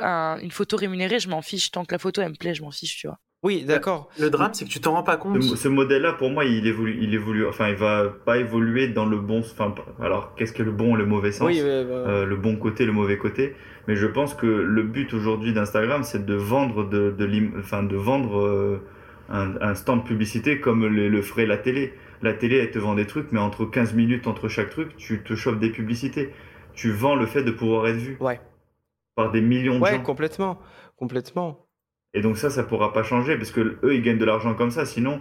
un, une photo rémunérée, je m'en fiche. Tant que la photo, elle me plaît, je m'en fiche, tu vois. Oui, d'accord. Le drame, c'est que tu t'en rends pas compte. Ce, modèle-là, pour moi, il évolue, il évolue. Enfin, il va pas évoluer dans le bon. Enfin, alors, qu'est-ce que le bon et le mauvais sens? Oui, euh, Le bon côté, le mauvais côté. Mais je pense que le but aujourd'hui d'Instagram, c'est de vendre de, de, enfin, de vendre euh, un, un, stand publicité comme le, le ferait la télé la télé, elle te vend des trucs, mais entre 15 minutes entre chaque truc, tu te chauffes des publicités. Tu vends le fait de pouvoir être vu. Ouais. Par des millions de gens. Ouais, complètement. Complètement. Et donc ça, ça pourra pas changer parce que eux, ils gagnent de l'argent comme ça. Sinon,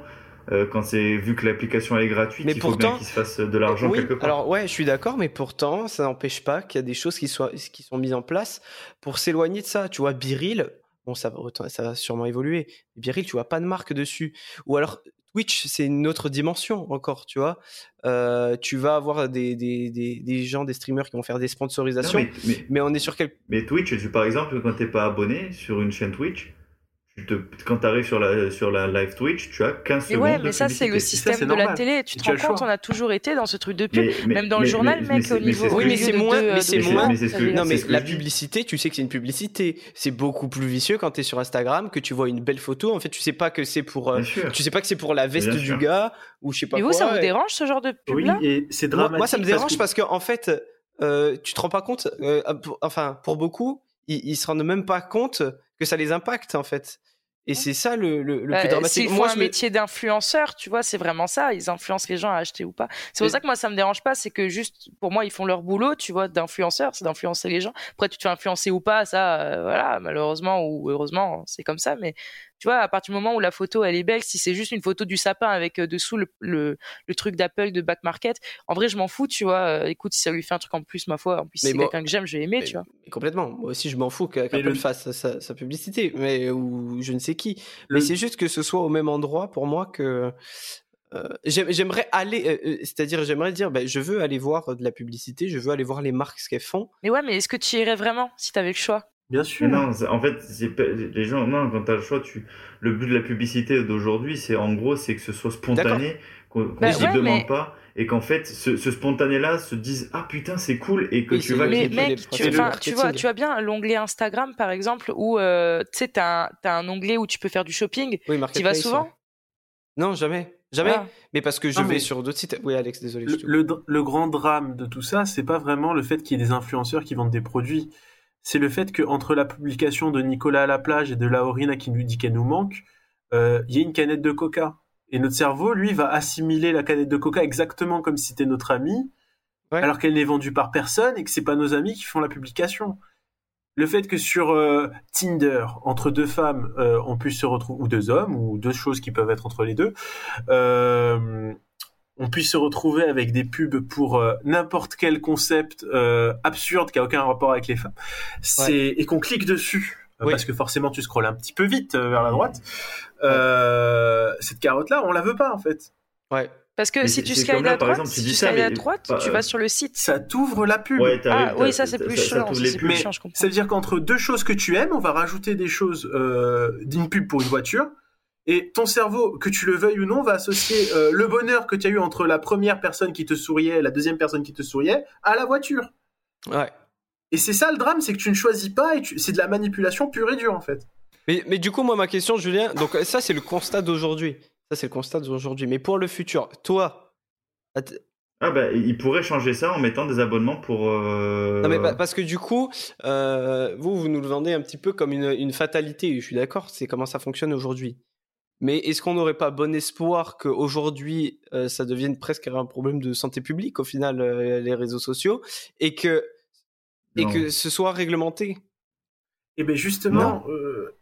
euh, quand c'est vu que l'application est gratuite, il faut bien qu'ils se fassent de l'argent quelque part. Alors ouais, je suis d'accord, mais pourtant, ça n'empêche pas qu'il y a des choses qui, soient, qui sont mises en place pour s'éloigner de ça. Tu vois, Biril, bon, ça va, ça va sûrement évoluer. Biril, tu vois pas de marque dessus. Ou alors, Twitch, c'est une autre dimension encore, tu vois? Euh, tu vas avoir des, des, des, des, gens, des streamers qui vont faire des sponsorisations, mais, on est sur quel... Mais Twitch, tu, par exemple, quand t'es pas abonné sur une chaîne Twitch, te, quand tu arrives sur la, sur la live Twitch, tu as 15 mais secondes. Ouais, mais ça, c'est le système de la télé. Tu te rends compte, on a toujours été dans ce truc de pub. même dans le journal, mec, au niveau. Oui, mais c'est moins. Mais c'est moins. Non, mais la publicité, tu sais que c'est une publicité. C'est beaucoup plus vicieux quand tu es sur Instagram, que tu vois une belle photo. En fait, tu sais pas que c'est pour. Euh, tu sais pas que c'est pour la veste du gars ou je sais pas quoi. Mais vous, ça vous dérange ce genre de pub là Oui, et c'est dramatique. Moi, ça me dérange parce que, en fait, euh, tu te rends pas compte. Euh, enfin, pour beaucoup, ils se rendent même pas compte que ça les impacte en fait. Et c'est ça le, le, le plus bah, dramatique. Moi, un métier d'influenceur, tu vois, c'est vraiment ça. Ils influencent les gens à acheter ou pas. C'est pour ça que moi, ça me dérange pas. C'est que juste, pour moi, ils font leur boulot, tu vois, d'influenceur, c'est d'influencer les gens. Après, tu te fais influencer ou pas, ça, euh, voilà, malheureusement ou heureusement, c'est comme ça. Mais tu vois, à partir du moment où la photo elle est belle, si c'est juste une photo du sapin avec euh, dessous le, le, le truc d'Apple de back market, en vrai je m'en fous, tu vois. Euh, écoute, si ça lui fait un truc en plus, ma foi, en plus c'est quelqu'un que j'aime, je vais aimer, tu vois. Complètement. Moi aussi je m'en fous qu'Apple fasse sa, sa, publicité, mais ou je ne sais qui. Mais c'est juste que ce soit au même endroit pour moi que euh, j'aimerais aller, c'est-à-dire j'aimerais dire, ben, je veux aller voir de la publicité, je veux aller voir les marques ce qu'elles font. Mais ouais, mais est-ce que tu irais vraiment si tu avais le choix? Bien sûr. non, en fait, les gens, non, quand tu as le choix, tu, le but de la publicité d'aujourd'hui, c'est en gros, c'est que ce soit spontané, qu'on qu bah demande pas, et qu'en fait, ce, ce spontané-là se dise, ah putain, c'est cool, et que tu vas mais mec, tu, tu, vois, tu vois bien l'onglet Instagram, par exemple, où, euh, tu sais, t'as as un onglet où tu peux faire du shopping. Oui, Tu vas souvent? Non, jamais. Jamais. Ah. Mais parce que je vais sur d'autres sites. Oui, Alex, désolé. Le, le, grand drame de tout ça, c'est pas vraiment le fait qu'il y ait des influenceurs qui vendent des produits c'est le fait qu'entre la publication de Nicolas à la plage et de Laurina qui nous dit qu'elle nous manque, euh, il y a une canette de coca. Et notre cerveau, lui, va assimiler la canette de coca exactement comme si c'était notre ami, alors qu'elle n'est vendue par personne et que c'est pas nos amis qui font la publication. Le fait que sur euh, Tinder, entre deux femmes, euh, on puisse se retrouver, ou deux hommes, ou deux choses qui peuvent être entre les deux, on puisse se retrouver avec des pubs pour euh, n'importe quel concept euh, absurde qui a aucun rapport avec les femmes. C'est et qu'on clique dessus euh, parce que forcément tu scrolles un petit peu vite vers la droite. Cette carotte là, on la veut pas en fait. Ouais. Parce que si tu slides à droite, si tu à droite, tu vas sur le site. Ça t'ouvre la pub. ah oui, ça c'est plus chiant. Mais ça veut dire qu'entre deux choses que tu aimes, on va rajouter des choses d'une pub pour une voiture et ton cerveau, que tu le veuilles ou non, va associer euh, le bonheur que tu as eu entre la première personne qui te souriait et la deuxième personne qui te souriait à la voiture. Ouais. Et c'est ça le drame, c'est que tu ne choisis pas et c'est de la manipulation pure et dure en fait. Mais, mais du coup, moi, ma question, Julien, donc ça c'est le constat d'aujourd'hui. Ça c'est le constat d'aujourd'hui. Mais pour le futur, toi. Ah bah, il pourrait changer ça en mettant des abonnements pour. Euh, non mais parce que du coup, euh, vous vous nous le vendez un petit peu comme une, une fatalité. Je suis d'accord, c'est comment ça fonctionne aujourd'hui. Mais est-ce qu'on n'aurait pas bon espoir qu'aujourd'hui, euh, ça devienne presque un problème de santé publique, au final, euh, les réseaux sociaux, et que, et que ce soit réglementé? Eh bien, justement. Non. Euh...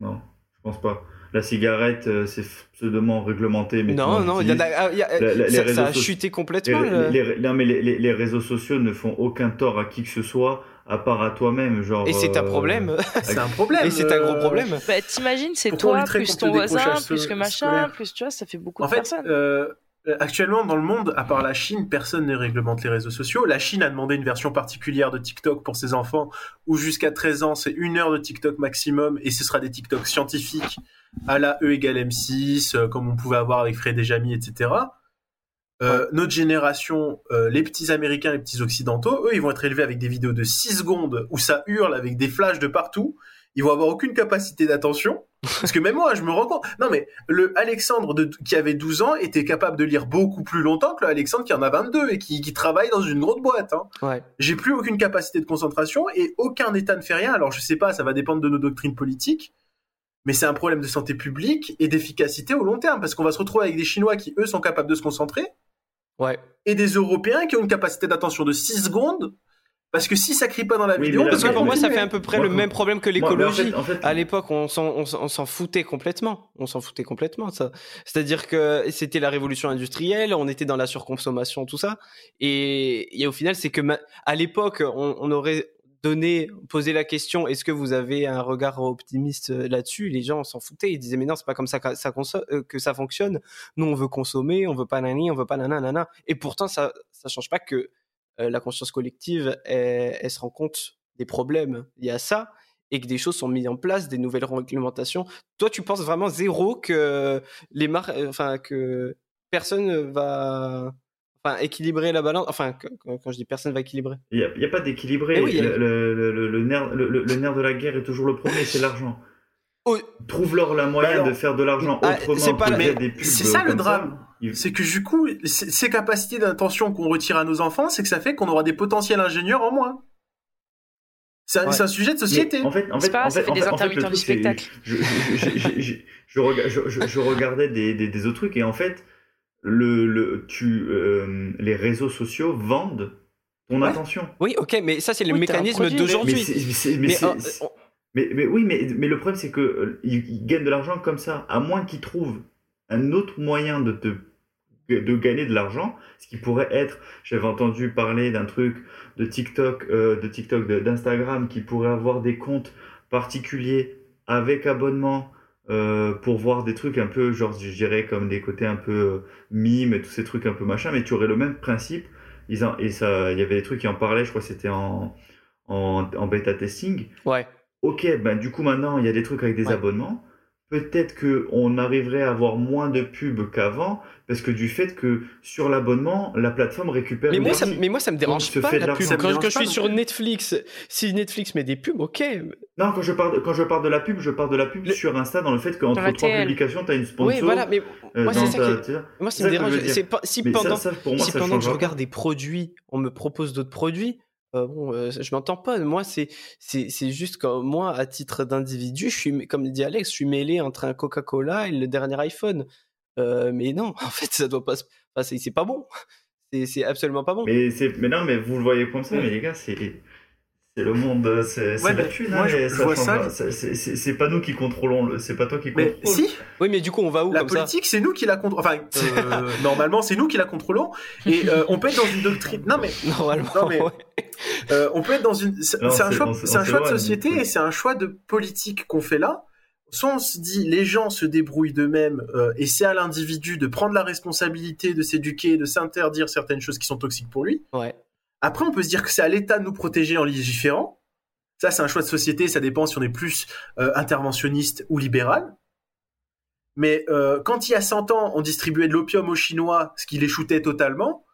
non, je pense pas. La cigarette, euh, c'est pseudo réglementé. Mais non, non, y a, ah, y a, ça, ça, a chuté complètement. Les, non, mais les, les, réseaux sociaux ne font aucun tort à qui que ce soit à part à toi-même, genre. Et c'est un euh, problème. c'est un problème. Et c'est un gros problème. Bah, t'imagines, c'est toi, plus ton voisin, plus que machin, plus tu vois, ça fait beaucoup en de fait, Euh, actuellement, dans le monde, à part la Chine, personne ne réglemente les réseaux sociaux. La Chine a demandé une version particulière de TikTok pour ses enfants, où jusqu'à 13 ans, c'est une heure de TikTok maximum, et ce sera des TikTok scientifiques à la E égale M6, euh, comme on pouvait avoir avec Fred et Jamy, etc. Euh, notre génération, euh, les petits Américains, les petits Occidentaux, eux, ils vont être élevés avec des vidéos de 6 secondes où ça hurle avec des flashs de partout. Ils vont avoir aucune capacité d'attention. Parce que même moi, je me rends compte. Non, mais le Alexandre de, qui avait 12 ans était capable de lire beaucoup plus longtemps que le Alexandre qui en a 22 et qui, qui travaille dans une grosse boîte. Hein. Ouais. J'ai plus aucune capacité de concentration et aucun État ne fait rien. Alors, je sais pas, ça va dépendre de nos doctrines politiques. Mais c'est un problème de santé publique et d'efficacité au long terme. Parce qu'on va se retrouver avec des Chinois qui, eux, sont capables de se concentrer Ouais. Et des Européens qui ont une capacité d'attention de 6 secondes. Parce que si ça crie pas dans la vidéo, parce que pour moi ça fait à peu près le même problème que l'écologie. À l'époque, on s'en foutait complètement. On s'en foutait complètement ça. C'est-à-dire que c'était la révolution industrielle, on était dans la surconsommation, tout ça. Et, et au final, c'est que à l'époque, on, on, aurait donner, poser la question, est-ce que vous avez un regard optimiste euh, là-dessus? Les gens s'en foutaient, ils disaient mais non, c'est pas comme ça que ça, euh, fonctionne. Nous, on veut consommer, on veut pas nani, on veut pas nanana. Et pourtant, ça, ça change pas que euh, la conscience collective, elle, se rend compte des problèmes. Il y a ça. et que des choses sont mises en place, des nouvelles réglementations. Toi, tu penses vraiment zéro que les marques, enfin que personne va enfin, équilibrer la balance. Enfin, quand, je dis personne va équilibrer. Il n'y a, pas d'équilibré. Oui, le, nerf, le, nerf de la guerre est toujours le premier, c'est l'argent. Oh. Trouve-leur la moyen de faire de l'argent ah, autrement pas, des pubs. C'est ça le drame. C'est que du coup, ces capacités d'intention qu'on retire à nos enfants, c'est que ça fait qu'on aura des potentiels ingénieurs en moins. C'est un, sujet de société. en fait, en fait, pas, ça fait des intermittents du spectacle. Je, je, regardais des, des, autres trucs et en fait, le, le, tu, euh, les réseaux sociaux vendent ton attention. Oui, ok, mais ça, c'est le mécanisme d'aujourd'hui. Mais, mais, mais, oui, mais, mais le problème, c'est qu'ils euh, ils gagnent de l'argent comme ça, à moins qu'ils trouvent un autre moyen de te de gagner de l'argent, ce qui pourrait être, j'avais entendu parler d'un truc de TikTok, euh, de TikTok, d'Instagram, qui pourrait avoir des comptes particuliers avec abonnement euh, pour voir des trucs un peu, genre, je dirais comme des côtés un peu euh, mime et tous ces trucs un peu machin, mais tu aurais le même principe. Ils et ça, il y avait des trucs qui en parlaient, je crois que c'était en, en, en bêta testing. Ouais. Ok, ben du coup maintenant il y a des trucs avec des abonnements peut-être qu'on arriverait à avoir moins de pubs qu'avant, parce que du fait que sur l'abonnement, la plateforme récupère. Mais moi, ça, mais moi, ça me dérange pas la pub. Quand, je suis sur Netflix, si Netflix met des pubs, ok. Non, quand je parle de, quand je parle de la pub, je parle de la pub sur Insta dans le fait qu'entre trois publications, tu as une sponsor. Oui, voilà, mais euh, moi, c'est ça qui... Moi, ça me dérange. si pendant, si pendant que je regarde des produits, on me propose d'autres produits, euh, bon, euh, je m'entends pas. Moi, c'est c'est juste que moi, à titre d'individu, je suis comme dit Alex, je suis mêlé entre un Coca-Cola et le dernier iPhone. Euh, mais non, en fait, ça doit pas. Enfin, c'est pas bon. C'est absolument pas bon. Mais c'est mais non, mais vous le voyez comme ça, mais les gars, c'est c'est le monde, c'est la thune. Hein, c'est pas nous qui contrôlons, c'est pas toi qui contrôle. Mais si. Oui, mais du coup, on va où La politique, c'est nous qui la contrôlons. Enfin, euh, normalement, c'est nous qui la contrôlons. Et euh, on peut être dans une doctrine. Non, mais. Normalement. Euh, on peut être dans une. C'est un choix, c'est un choix de société et c'est un choix de politique qu'on fait là. Soit on se dit les gens se débrouillent d'eux-mêmes et c'est à l'individu de prendre la responsabilité de s'éduquer, de s'interdire certaines choses qui sont toxiques pour lui. Ouais. Après, on peut se dire que c'est à l'État de nous protéger en légiférant. Ça, c'est un choix de société, ça dépend si on est plus euh, interventionniste ou libéral. Mais euh, quand il y a 100 ans, on distribuait de l'opium aux Chinois, ce qui les shootait totalement,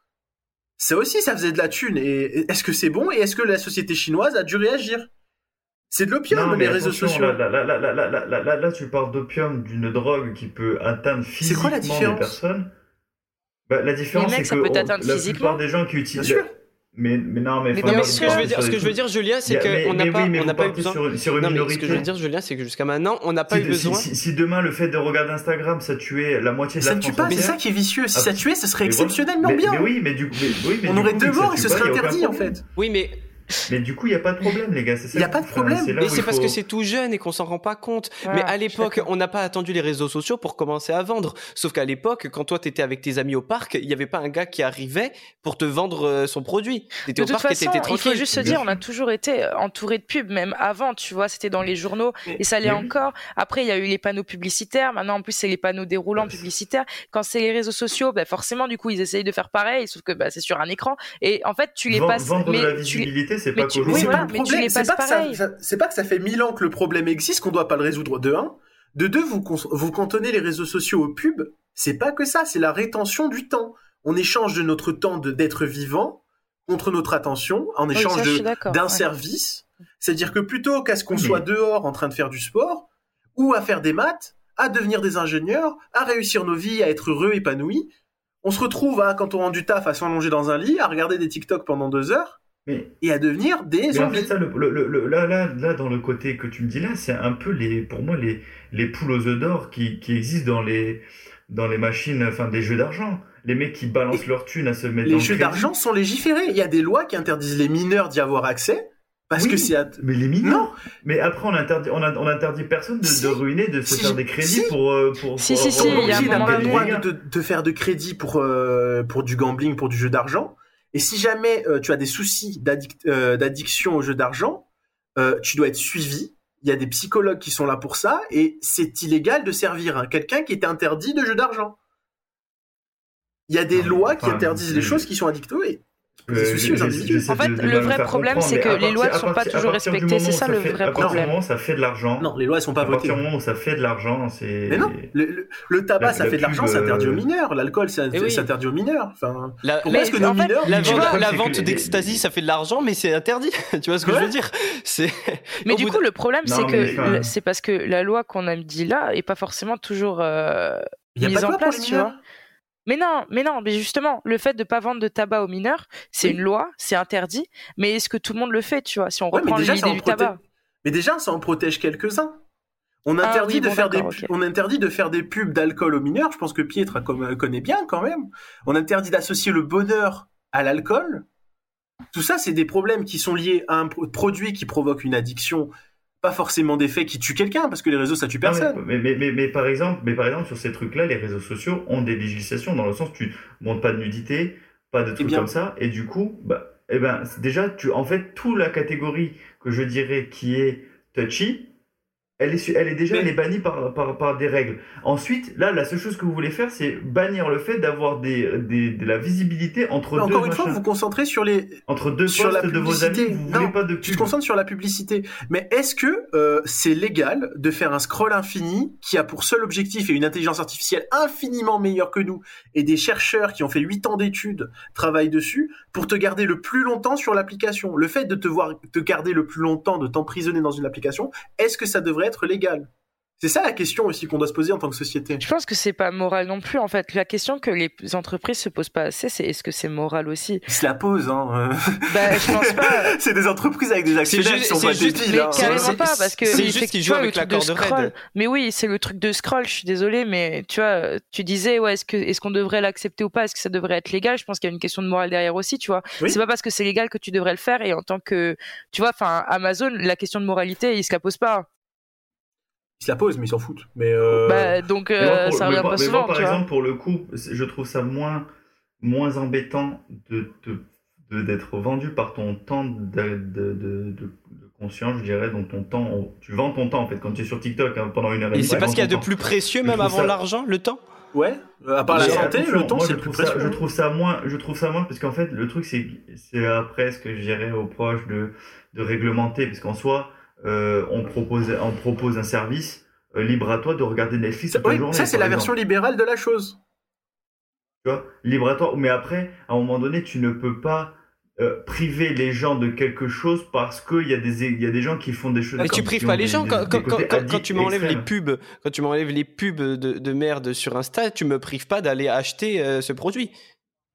ça aussi, ça faisait de la thune. Et est-ce que c'est bon Et est-ce que la société chinoise a dû réagir? C'est de l'opium, les réseaux sociaux. Là, là, là, là, tu parles d'opium, d'une drogue qui peut atteindre physiquement quoi, la les personnes. Bah, la différence, c'est que la plupart des gens qui utilisent... Mais, mais non, mais, ce, que je veux dire, ce que je veux dire, Julien, c'est qu'on n'a pas, on n'a pas eu besoin. Sur, sur une non, mais ce que je veux dire, Julien, c'est que jusqu'à maintenant, on n'a pas eu besoin. Si, si, demain le fait de regarder Instagram, ça tuait la moitié de la. Ça ne tue pas, c'est ça qui est vicieux. Si ça tuait, ça serait exceptionnellement bien. Mais oui, mais du coup, oui, mais on aurait deux morts et ce serait interdit en fait. Oui, mais mais du coup, il n'y a pas de problème, les gars. Il n'y a pas de problème. Mais c'est parce que c'est tout jeune et qu'on s'en rend pas compte. mais à l'époque, on n'a pas attendu les réseaux sociaux pour commencer à vendre. Sauf qu'à l'époque, quand toi, tu étais avec tes amis au parc, il n'y avait pas un gars qui arrivait pour te vendre euh, son produit. Étais de au toute parc façon, il faut juste se dire, on a toujours été euh, entouré de pubs, même avant, tu vois, c'était dans les journaux et ça l'est encore. Après, il y a eu les panneaux publicitaires. Maintenant, en plus, c'est les panneaux déroulants publicitaires. Quand c'est les réseaux sociaux, bah, forcément, du coup, ils essayent de faire pareil, sauf que bah, c'est sur un écran. Et en fait, tu les passes. Vendre de la visibilité, c'est pas c'est pas que ça fait mille ans que le problème existe qu'on doit pas le résoudre de un. De deux, vous, vous cantonnez les réseaux sociaux aux pubs. C'est pas que ça, c'est la rétention du temps. On échange de notre temps d'être vivant contre notre attention en échange d'un service. C'est-à-dire que plutôt qu'à ce qu'on soit dehors en train de faire du sport ou à faire des maths, à devenir des ingénieurs, à réussir nos vies, à être heureux, épanouis, on se retrouve à, quand on rend du taf, à s'allonger dans un lit, à regarder des TikTok pendant deux heures, mais, et à devenir des mais En fait, ça, le, le, là, là, là, dans le côté que tu me dis là, c'est un peu les, pour moi, les, les poules aux œufs d'or qui, qui existent dans les, dans les machines, enfin, des jeux d'argent. Les mecs qui balancent leur thune à se mettre Les jeux d'argent sont légiférés. Il y a des lois qui interdisent les mineurs d'y avoir accès. Parce que c'est. Mais les mineurs. Non. Mais après, on interdit, on, on interdit personne de, de ruiner, de se faire des crédits pour, euh, pour. Si, si, si, il y a le droit de, de, faire de crédit pour, euh, pour du gambling, pour du jeu d'argent. Et si jamais euh, tu as des soucis euh, d'addiction au jeu d'argent, euh, tu dois être suivi. Il y a des psychologues qui sont là pour ça, et c'est illégal de servir quelqu'un qui est interdit de jeu d'argent. Il y a des lois qui interdisent les choses qui sont addictées. En fait, le vrai problème, c'est que les lois ne sont pas toujours respectées. C'est ça le vrai problème. moment ça fait de l'argent. Non, les lois ne sont pas votées. À partir du moment où ça fait de l'argent, c'est. Mais non, le, tabac, ça fait de l'argent, c'est interdit aux euh, mineurs. L'alcool, c'est eh interdit aux mineurs. Enfin, pourquoi est-ce que nos mineurs. La vente d'ecstasy, ça fait de l'argent, mais c'est interdit. Tu vois ce que je veux dire? Mais du coup, le problème, c'est que c'est parce que la loi qu'on a dit là est pas forcément toujours euh, mise en place, tu vois. Mais non, mais non, mais justement, le fait de pas vendre de tabac aux mineurs, c'est une loi, c'est interdit. Mais est-ce que tout le monde le fait, tu vois Si on reprend l'idée du tabac? Mais déjà, ça en protège quelques-uns. On ah interdit, de faire des, on interdit de faire des pubs d'alcool aux mineurs. Je pense que Pietre connaît bien quand même. On interdit d'associer le bonheur à l'alcool. Tout ça, c'est des problèmes qui sont liés à un produit qui provoque une addiction pas forcément des faits qui tuent quelqu'un parce que les réseaux ça tue personne. mais, mais, mais, par exemple, mais par exemple sur ces trucs-là, les réseaux sociaux ont des législations dans le sens tu montres pas de nudité, pas de trucs comme ça, et du coup, bah, eh ben déjà tu en fait toute la catégorie que je dirais qui est touchy, elle est, elle est déjà elle est bannie par, par, par, des règles. Ensuite, là, la seule chose que vous voulez faire, c'est bannir le fait d'avoir des, des, de la visibilité entre deux. Encore une fois, vous vous concentrez sur les entre deux sur la de vos amis. Vous voulez pas de Tu te concentres sur la publicité. Mais est-ce que euh, c'est légal de faire un scroll infini qui a pour seul objectif et une intelligence artificielle infiniment meilleure que nous et des chercheurs qui ont fait 8 ans d'études travaillent dessus pour te garder le plus longtemps sur l'application? Le fait de te voir te garder le plus longtemps, de t'emprisonner dans une application, est-ce que ça devrait être légal c'est ça la question aussi qu'on doit se poser en tant que société. Je pense que c'est pas moral non plus en fait. La question que les entreprises se posent pas assez, c'est est-ce que c'est moral aussi? Ils se la posent, hein. Bah, je pense pas. c'est des entreprises avec des actionnaires qui sont pas juste, débiles. Hein. Carrément pas parce que c'est juste qu'ils jouent avec la corde raide. Mais oui, c'est le truc de scroll. Je suis désolé, mais tu vois, tu disais ouais, est-ce que est-ce qu'on devrait l'accepter ou pas? Est-ce que ça devrait être légal? Je pense qu'il y a une question de morale derrière aussi, tu vois. C'est pas parce que c'est légal que tu devrais le faire et en tant que, tu vois, enfin Amazon, la question de moralité, ils se la posent pas ils la posent, mais ils s'en foutent. Mais euh... bah, donc euh, ça revient pas souvent. par exemple, pour le coup, je trouve ça moins, moins embêtant de, de, d'être vendu par ton temps de, de, de, conscience, je dirais, donc ton temps, tu vends ton temps en fait quand tu es sur TikTok hein, pendant une heure et demie. Et c'est parce qu'il y a de plus précieux même avant l'argent, le temps. Ouais, euh, à part la santé, le temps c'est le plus précieux. je trouve ça moins, je trouve ça moins parce qu'en fait le truc c'est, c'est après ce que je dirais aux proches de, de réglementer, parce qu'en soi euh, on, propose, on propose un service, euh, libre à toi de regarder Netflix toute oui, journée. Ça, c'est la version libérale de la chose. Tu vois, libre à toi. Mais après, à un moment donné, tu ne peux pas euh, priver les gens de quelque chose parce qu'il y, a des, y a des gens qui font des choses. Mais tu prives pas les gens quand, quand, tu m'enlèves les pubs, quand tu m'enlèves les pubs de, de, merde sur Insta, tu me prives pas d'aller acheter ce produit.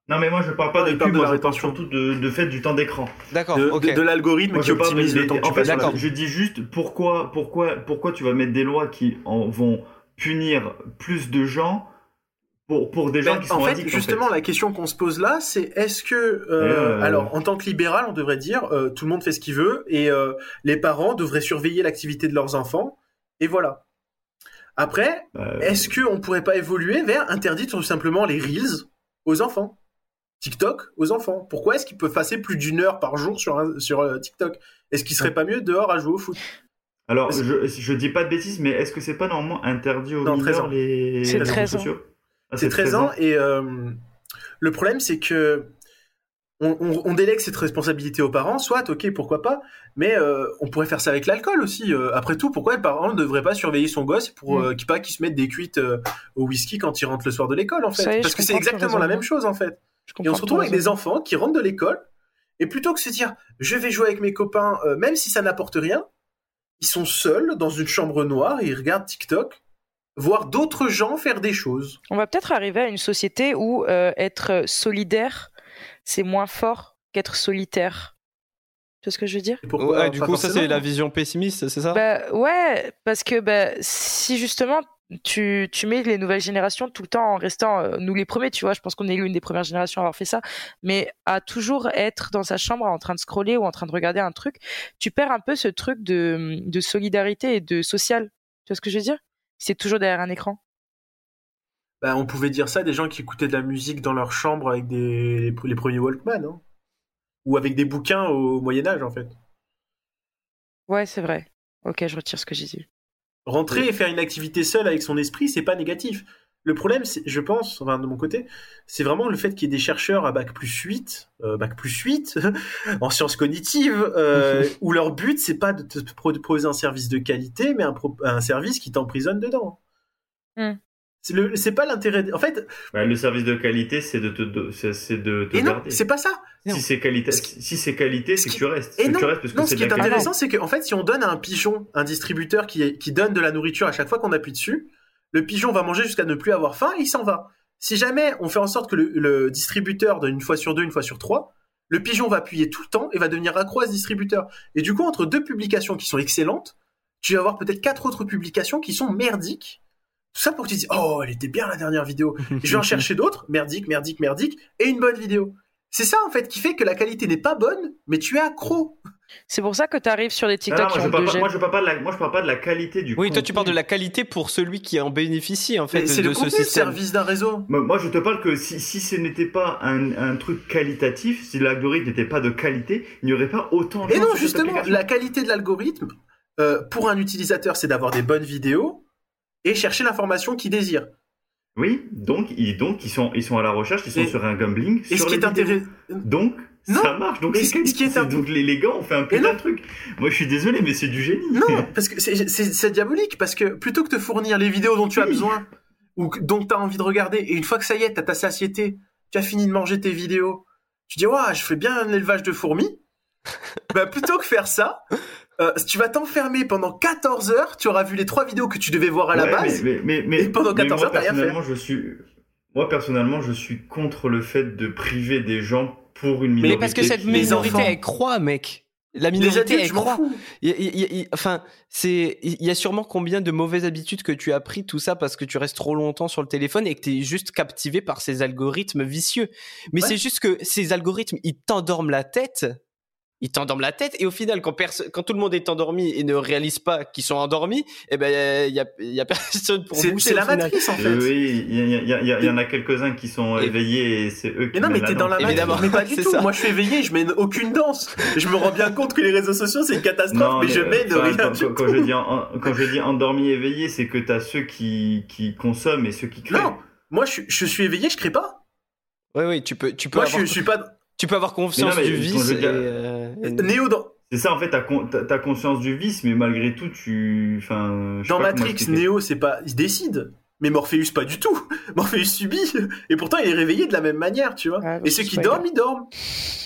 Non, mais moi je parle pas de pub, moi je parle surtout de, de fait du temps d'écran. D'accord. De, de, l'algorithme qui optimise le temps en fait, Je dis juste pourquoi, pourquoi, pourquoi tu vas mettre des lois qui en vont punir plus de gens pour, pour des gens ben, qui sont en fait, Justement, la question qu'on se pose là, c'est est-ce que, euh, euh, alors en tant que libéral, on devrait dire euh, tout le monde fait ce qu'il veut et les parents devraient surveiller l'activité de leurs enfants et voilà. Après, est-ce qu'on pourrait pas évoluer vers interdire tout simplement les reels aux enfants? TikTok aux enfants. Pourquoi est-ce qu'ils peuvent passer plus d'une heure par jour sur, sur euh, TikTok? Est-ce qu'il serait pas mieux dehors à jouer au foot? Alors, je, je dis pas de bêtises, mais est-ce que c'est pas normalement interdit aux mineurs les, C'est 13 ans. Ah, c'est 13 ans et euh, le problème c'est que on, délègue cette responsabilité aux parents, soit, ok, pourquoi pas, mais euh, on pourrait faire ça avec l'alcool aussi. après tout, pourquoi le parent ne devrait pas surveiller son gosse pour mm. qu'il pas qu'il se mette des cuites au whisky quand il rentre le soir de l'école, en fait? Parce que c'est exactement la même chose, en fait et on se retrouve avec des enfants qui rentrent de l'école, et plutôt que de se dire je vais jouer avec mes copains, euh, même si ça n'apporte rien, ils sont seuls dans une chambre noire et ils regardent TikTok, voir d'autres gens faire des choses. On va peut-être arriver à une société où euh, être solidaire, c'est moins fort qu'être solitaire. Tu vois ce que je veux dire? Ouais, Du coup, ça c'est la vision pessimiste, c'est ça? Bah, Ouais, parce que bah, si justement tu, tu mets les nouvelles générations tout le temps en restant, euh, nous les premiers, tu vois, je pense qu'on est l'une des premières générations à avoir fait ça, mais à toujours être dans sa chambre en train de scroller ou en train de regarder un truc, tu perds un peu ce truc de, de solidarité et de social. Tu vois ce que je veux dire? C'est toujours derrière un écran. Bah, on pouvait dire ça des gens qui écoutaient de la musique dans leur chambre avec des, les, premiers Walkman, hein ou avec des bouquins au Moyen Âge en fait. Ouais, c'est vrai. Ok, je retire ce que j'ai dit. Rentrer et faire une activité seule avec son esprit, c'est pas négatif. Le problème, c'est, je pense, enfin, de mon côté, c'est vraiment le fait qu'il y ait des chercheurs à bac plus 8, euh, bac plus 8, en sciences cognitives, euh, où leur but, c'est pas de te proposer un service de qualité, mais un service qui t'emprisonne dedans. Hmm. C'est pas l'intérêt. En fait, Bah, le service de qualité, c'est de te, de- c'est c'est de te et non, garder. c'est pas ça. Si c'est qualité, Ce qui- si c'est qualité, ce c'est que qui- tu restes. Et que non, tu restes parce que non, ce qui est intéressant, c'est qu'en fait, si on donne à un pigeon, un distributeur qui, qui donne de la nourriture à chaque fois qu'on appuie dessus, le pigeon va manger jusqu'à ne plus avoir faim et il s'en va. Si jamais on fait en sorte que le, le distributeur donne une fois sur deux, une fois sur trois, le pigeon va appuyer tout le temps et va devenir accro à ce distributeur. Et du coup, entre deux publications qui sont excellentes, tu vas avoir peut-être quatre autres publications qui sont merdiques. Tout ça pour que tu te dises, oh, elle était bien la dernière vidéo. Je vais en chercher d'autres, merdique, merdique, merdique, et une bonne vidéo. C'est ça, en fait, qui fait que la qualité n'est pas bonne, mais tu es accro. C'est pour ça que tu arrives sur des Non, TikTok non, moi, ont je pas, moi, je parle pas de la, moi, je parle pas de la qualité du Oui, toi tu parles de la qualité pour celui qui en bénéficie en fait de le contenu, système. service d'un réseau. Moi, moi, je te parle que si, si ce n'était pas un, un truc qualitatif, si l'algorithme n'était pas de qualité, il n'y aurait pas autant de Et non, justement, la qualité de l'algorithme, euh, pour un utilisateur, c'est d'avoir des bonnes vidéos et chercher l'information qu'il désire. Oui, donc, ils, donc ils, sont, ils sont à la recherche, ils sont Et- sur un gambling. Et ce sur qui les est intéressant. Donc, Non, ça marche. Donc, c'est ce- ce qui est un- donc les, les gars ont fait un putain de truc. Moi, je suis désolé, mais c'est du génie. Non, parce que c'est- diabolique, parce que plutôt que de fournir les vidéos dont tu as Oui. besoin, ou dont tu as envie de regarder, et une fois que ça y est, tu as ta satiété, tu as fini de manger tes vidéos, tu dis, ouais, je fais bien un élevage de fourmis, bah plutôt que faire ça, euh, tu vas t'enfermer pendant 14 heures, tu auras vu les trois vidéos que tu devais voir à la Ouais, base, Mais, mais, mais, mais- Et pendant mais 14 moi, heures, t'as rien fait. personnellement, je suis, moi, personnellement, je suis contre le fait de priver des gens pour une minorité. Mais parce que cette minorité elle croit mec. La minorité adultes, elle croit. Il y a- il y a- il- enfin, c'est, il y a sûrement combien de mauvaises habitudes que tu as pris tout ça parce que tu restes trop longtemps sur le téléphone et que tu es juste captivé par ces algorithmes vicieux. Mais Ouais. c'est juste que ces algorithmes, ils t'endorment la tête. Ils t'endorment la tête et au final, quand, quand tout le monde est endormi et ne réalise pas qu'ils sont endormis, eh ben, il y a, il y a personne pour C'est c'est la final. matrice, en fait. Oui, il y, en a quelques-uns qui sont Et- éveillés et c'est eux qui Mais non, mais t'es dans la matrice. Évidemment, Mais pas du tout. ça. Moi, je suis éveillé, je mène aucune danse. Je me rends bien compte que les réseaux sociaux, c'est une catastrophe, mais, je mène rien quand, du quand- quand tout. je dis en- quand je dis endormi éveillé, c'est que t'as ceux qui, qui consomment et ceux qui créent. Non, moi, je, suis- je suis éveillé, je crée pas. Oui, oui, tu peux, tu peux Moi, je, avoir, je suis pas tu peux avoir confiance Mais non, mais du vice et, euh, néo dans, C'est ça en fait, t'as con- t'as- t'as conscience du vice, mais malgré tout, tu. Enfin, dans Matrix. Néo, c'est pas, il décide. Mais Morpheus, pas du tout. Morpheus subit. Et pourtant, il est réveillé de la même manière, tu vois. Ah, et ceux qui dorment, ils dorment.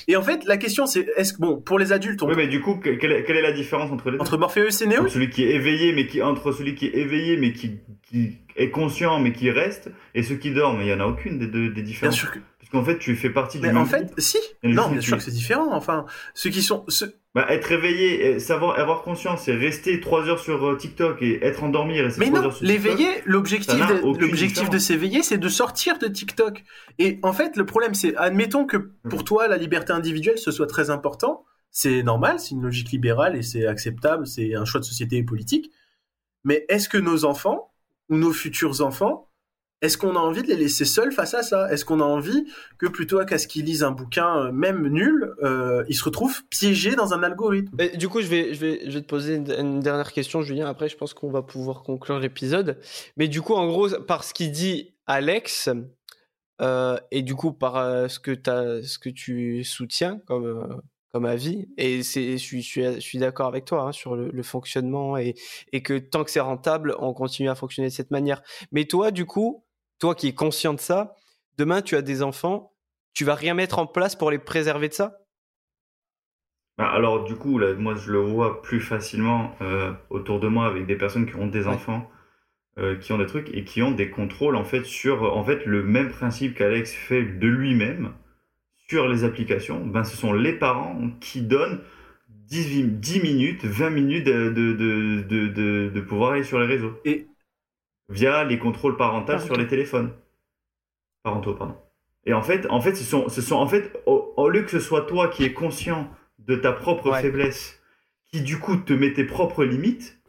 Et en fait, la question, c'est, est-ce que, bon, pour les adultes, on- Oui, mais du coup, que- quelle est, quelle est la différence entre les deux? Entre Morpheus et Néo, Entre celui qui est éveillé, mais qui entre celui qui est éveillé, mais qui, qui est conscient, mais qui reste, et ceux qui dorment, il y en a aucune des deux des bien différences. sûr que, qu'en fait, tu fais partie du mais en fait, groupe. si. Non, bien sûr que c'est différent. Enfin, ceux qui sont, ceux- Bah, être éveillé, et savoir avoir conscience, et rester trois heures sur euh, TikTok et être endormi et rester Mais non, heures sur TikTok. l'éveillé, l'objectif, de, l'objectif de s'éveiller, c'est de sortir de TikTok. Et en fait, le problème, c'est, admettons que pour toi, la liberté individuelle, ce soit très important. C'est normal, c'est une logique libérale et c'est acceptable, c'est un choix de société et politique. Mais est-ce que nos enfants, ou nos futurs enfants, est-ce qu'on a envie de les laisser seuls face à ça? Est-ce qu'on a envie que plutôt qu'à ce qu'ils lisent un bouquin, euh, même nul, euh, ils se retrouvent piégés dans un algorithme? Mais du coup, je vais, je vais, je vais te poser une, dernière question, Julien. Après, je pense qu'on va pouvoir conclure l'épisode. Mais du coup, en gros, par ce qu'il dit Alex, euh, et du coup, par ce, que t'as, ce que tu soutiens comme, comme avis, et je suis, suis d'accord avec toi hein, sur le, le fonctionnement, et, et que tant que c'est rentable, on continue à fonctionner de cette manière. Mais toi, du coup, toi qui es conscient de ça, demain, tu as des enfants, tu vas rien mettre en place pour les préserver de ça? Bah, alors du coup, là, moi je le vois plus facilement euh, autour de moi avec des personnes qui ont des Ouais. enfants, euh, qui ont des trucs et qui ont des contrôles en fait sur en fait le même principe qu'Alex fait de lui-même sur les applications. Ben, ce sont les parents qui donnent 10, 10 minutes, 20 minutes de, de, de, de, de- de pouvoir aller sur les réseaux. Et- via les contrôles parentaux sur les téléphones. Parentaux, pardon. Et en fait, en fait, ce sont, ce sont en fait, au, au lieu que ce soit toi qui es conscient de ta propre Ouais. faiblesse, qui du coup te met tes propres limites,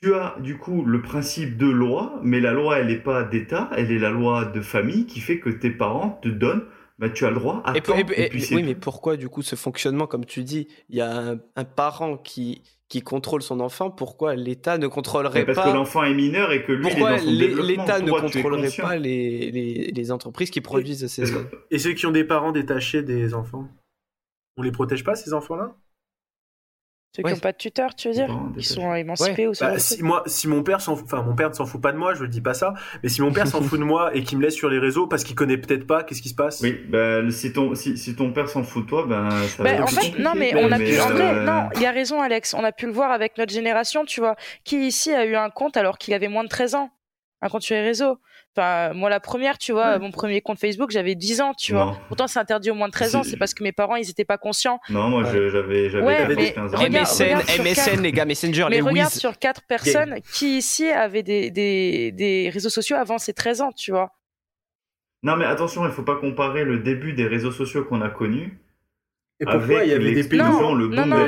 tu as du coup le principe de loi, mais la loi elle n'est pas d'État, elle est la loi de famille qui fait que tes parents te donnent bah, tu as le droit. à Et, pour- et- et et- puis c'est oui, tout. mais pourquoi du coup ce fonctionnement, comme tu dis, il y a un, un parent qui, qui contrôle son enfant, pourquoi l'État ne contrôlerait Mais parce pas que l'enfant est mineur et que lui, Pourquoi il est dans son l'É- développement. l'État ne contrôlerait pas les, les, les entreprises qui produisent ces Et ceux qui ont des parents détachés des enfants On les protège pas, ces enfants-là? Ceux Ouais. qui n'ont pas de tuteur, tu veux dire Parents Qui sont émancipés ou ce genre Bah, si, moi, si mon père s'en, enfin, mon père ne s'en fout pas de moi, je dis pas ça, mais si mon père s'en fout de moi et qu'il me laisse sur les réseaux parce qu'il connaît peut-être pas, qu'est-ce qui se passe? Oui, bah, si, ton, si, si ton père s'en fout de toi, ben ça Bah, va en fait, non, mais on a pu. En euh, vrai, non, il y a raison, Alex. On a pu le voir avec notre génération, tu vois. Qui ici a eu un compte alors qu'il avait moins de 13 ans Un compte sur les réseaux. Enfin, moi, la première, tu vois, Ouais. mon premier compte Facebook, j'avais 10 ans, tu vois. Pourtant, c'est interdit au moins de 13 ans. C'est- parce que mes parents, ils étaient pas conscients. Non, moi je- j'avais j'avais Ouais, 14, mais 15 ans. MSN, regarde MSN quatre- les gars, Messenger, Mais les regarde Wiz. sur quatre personnes qui ici avaient des, des, des réseaux sociaux avant ces 13 ans, tu vois. Non, mais attention, il faut pas comparer le début des réseaux sociaux qu'on a connus Et pourquoi avec il y avait des pédos, le Non, non,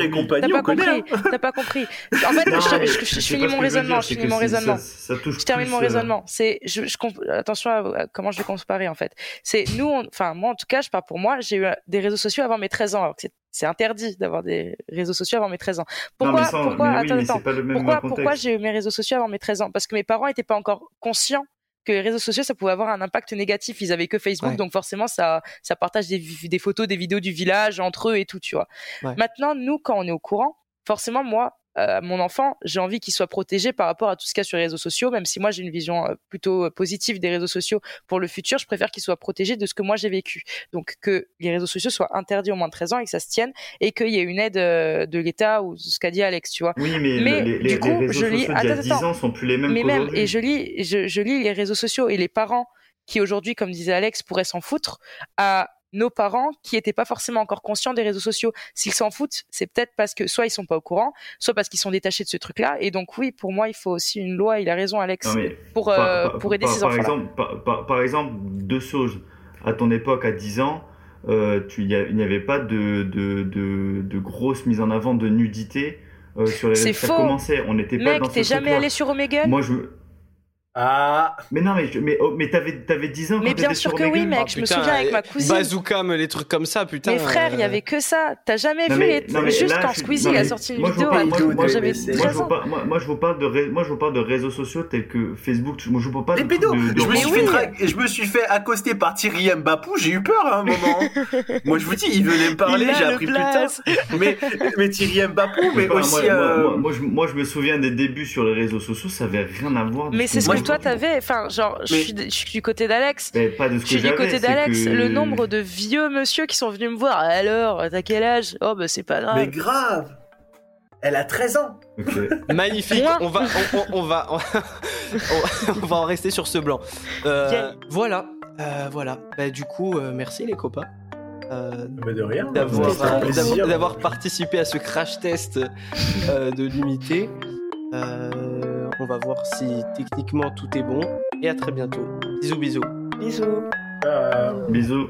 et compagnie, T'as pas compris. T'as pas compris. En fait, Non, je, mais je- je- je c'est finis mon raisonnement. dire, Je finis mon raisonnement. Ça, ça touche Je termine mon euh, raisonnement. C'est, je, je comp- attention à, comment je vais comparer en fait. C'est nous, on- enfin moi en tout cas, je parle pour moi. J'ai eu des réseaux sociaux avant mes 13 ans. Alors que c'est, c'est interdit d'avoir des réseaux sociaux avant mes 13 ans. Non, Pourquoi, ça, pourquoi, mais oui, attends, mais attends. c'est pas le même Pourquoi, pourquoi j'ai eu mes réseaux sociaux avant mes 13 ans? Parce que mes parents n'étaient pas encore conscients que les réseaux sociaux, ça pouvait avoir un impact négatif. Ils avaient que Facebook, Ouais. donc forcément, ça, ça partage des, des photos, des vidéos du village entre eux et tout, tu vois. Ouais. Maintenant, nous, quand on est au courant, forcément, moi, euh, mon enfant, j'ai envie qu'il soit protégé par rapport à tout ce qu'il y a sur les réseaux sociaux, même si moi j'ai une vision euh, plutôt euh, positive des réseaux sociaux pour le futur, je préfère qu'il soit protégé de ce que moi j'ai vécu. Donc que les réseaux sociaux soient interdits au moins de 13 ans et que ça se tienne et qu'il y ait une aide euh, de l'État ou ce qu'a dit Alex, tu vois. Oui, mais, Mais, les, du coup, les réseaux je lis- sociaux d'il y a attends, 10 attends. ans sont plus les mêmes Mais même, et je lis, je, je lis les réseaux sociaux et les parents qui aujourd'hui, comme disait Alex, pourraient s'en foutre, à nos parents qui étaient pas forcément encore conscients des réseaux sociaux. S'ils s'en foutent, c'est peut-être parce que soit ils sont pas au courant, soit parce qu'ils sont détachés de ce truc-là. Et donc oui, pour moi, il faut aussi une loi. Il a raison, Alex, Non, pour par- euh, par- pour aider par- ces par enfants-là. exemple, par, exemple, deux choses. À ton époque, à 10 ans, euh, tu- il y a- il n'y avait pas de, de, de, de grosse mise en avant de nudité euh, sur les réseaux. Ça faux. commençait, on n'était pas Mec, dans ce t'es jamais allé sur Omegle? Moi, je... Ah, Mais non, mais, je- mais, oh, mais t'avais, t'avais 10 ans quand Mais bien sûr sur que oui, mec. Ah, je me putain, souviens avec ma cousine. Bazooka, mais les trucs comme ça, putain. Mes frères, il y euh, avait que ça. T'as jamais Non, vu mais- les non, mais juste là, quand je- Squeezie non, a mais sorti une vidéo vois pas- avec moi, je- quand moi, j'avais mais c'est- Moi 13 je, vous ans. parle, moi, moi, je vous parle de ré- moi je vous parle de réseaux sociaux tels que Facebook. Moi je vous parle pas les de, de, de je, me suis Mais fait oui. tra- je me suis fait accoster par Thierry Mbapou, j'ai eu peur à un moment. Moi je vous dis, il venait me parler, j'ai appris plus tard. Mais, mais Thierry Mbapou, mais aussi... moi, euh, moi, je, moi, je me souviens des débuts sur les réseaux sociaux, ça avait rien à voir. Mais c'est ce toi t'avais. Enfin, genre, je suis je suis du côté d'Alex. Mais pas de ce Je que suis du côté d'Alex. que- Le nombre de vieux monsieur qui sont venus me voir. Alors, t'as quel âge? Oh, bah c'est pas grave. Mais grave Elle a 13 ans. Magnifique, on va, on, on- on va, on, on va en rester sur ce blanc. Euh, Yeah. Voilà, euh, voilà. Bah, du coup, euh, merci les copains euh, Mais de rien. d'avoir, participé à ce crash test euh, de l'unité. Euh, on va voir si techniquement tout est bon et à très bientôt. Bisous bisous. Bisous. Euh, Bisous.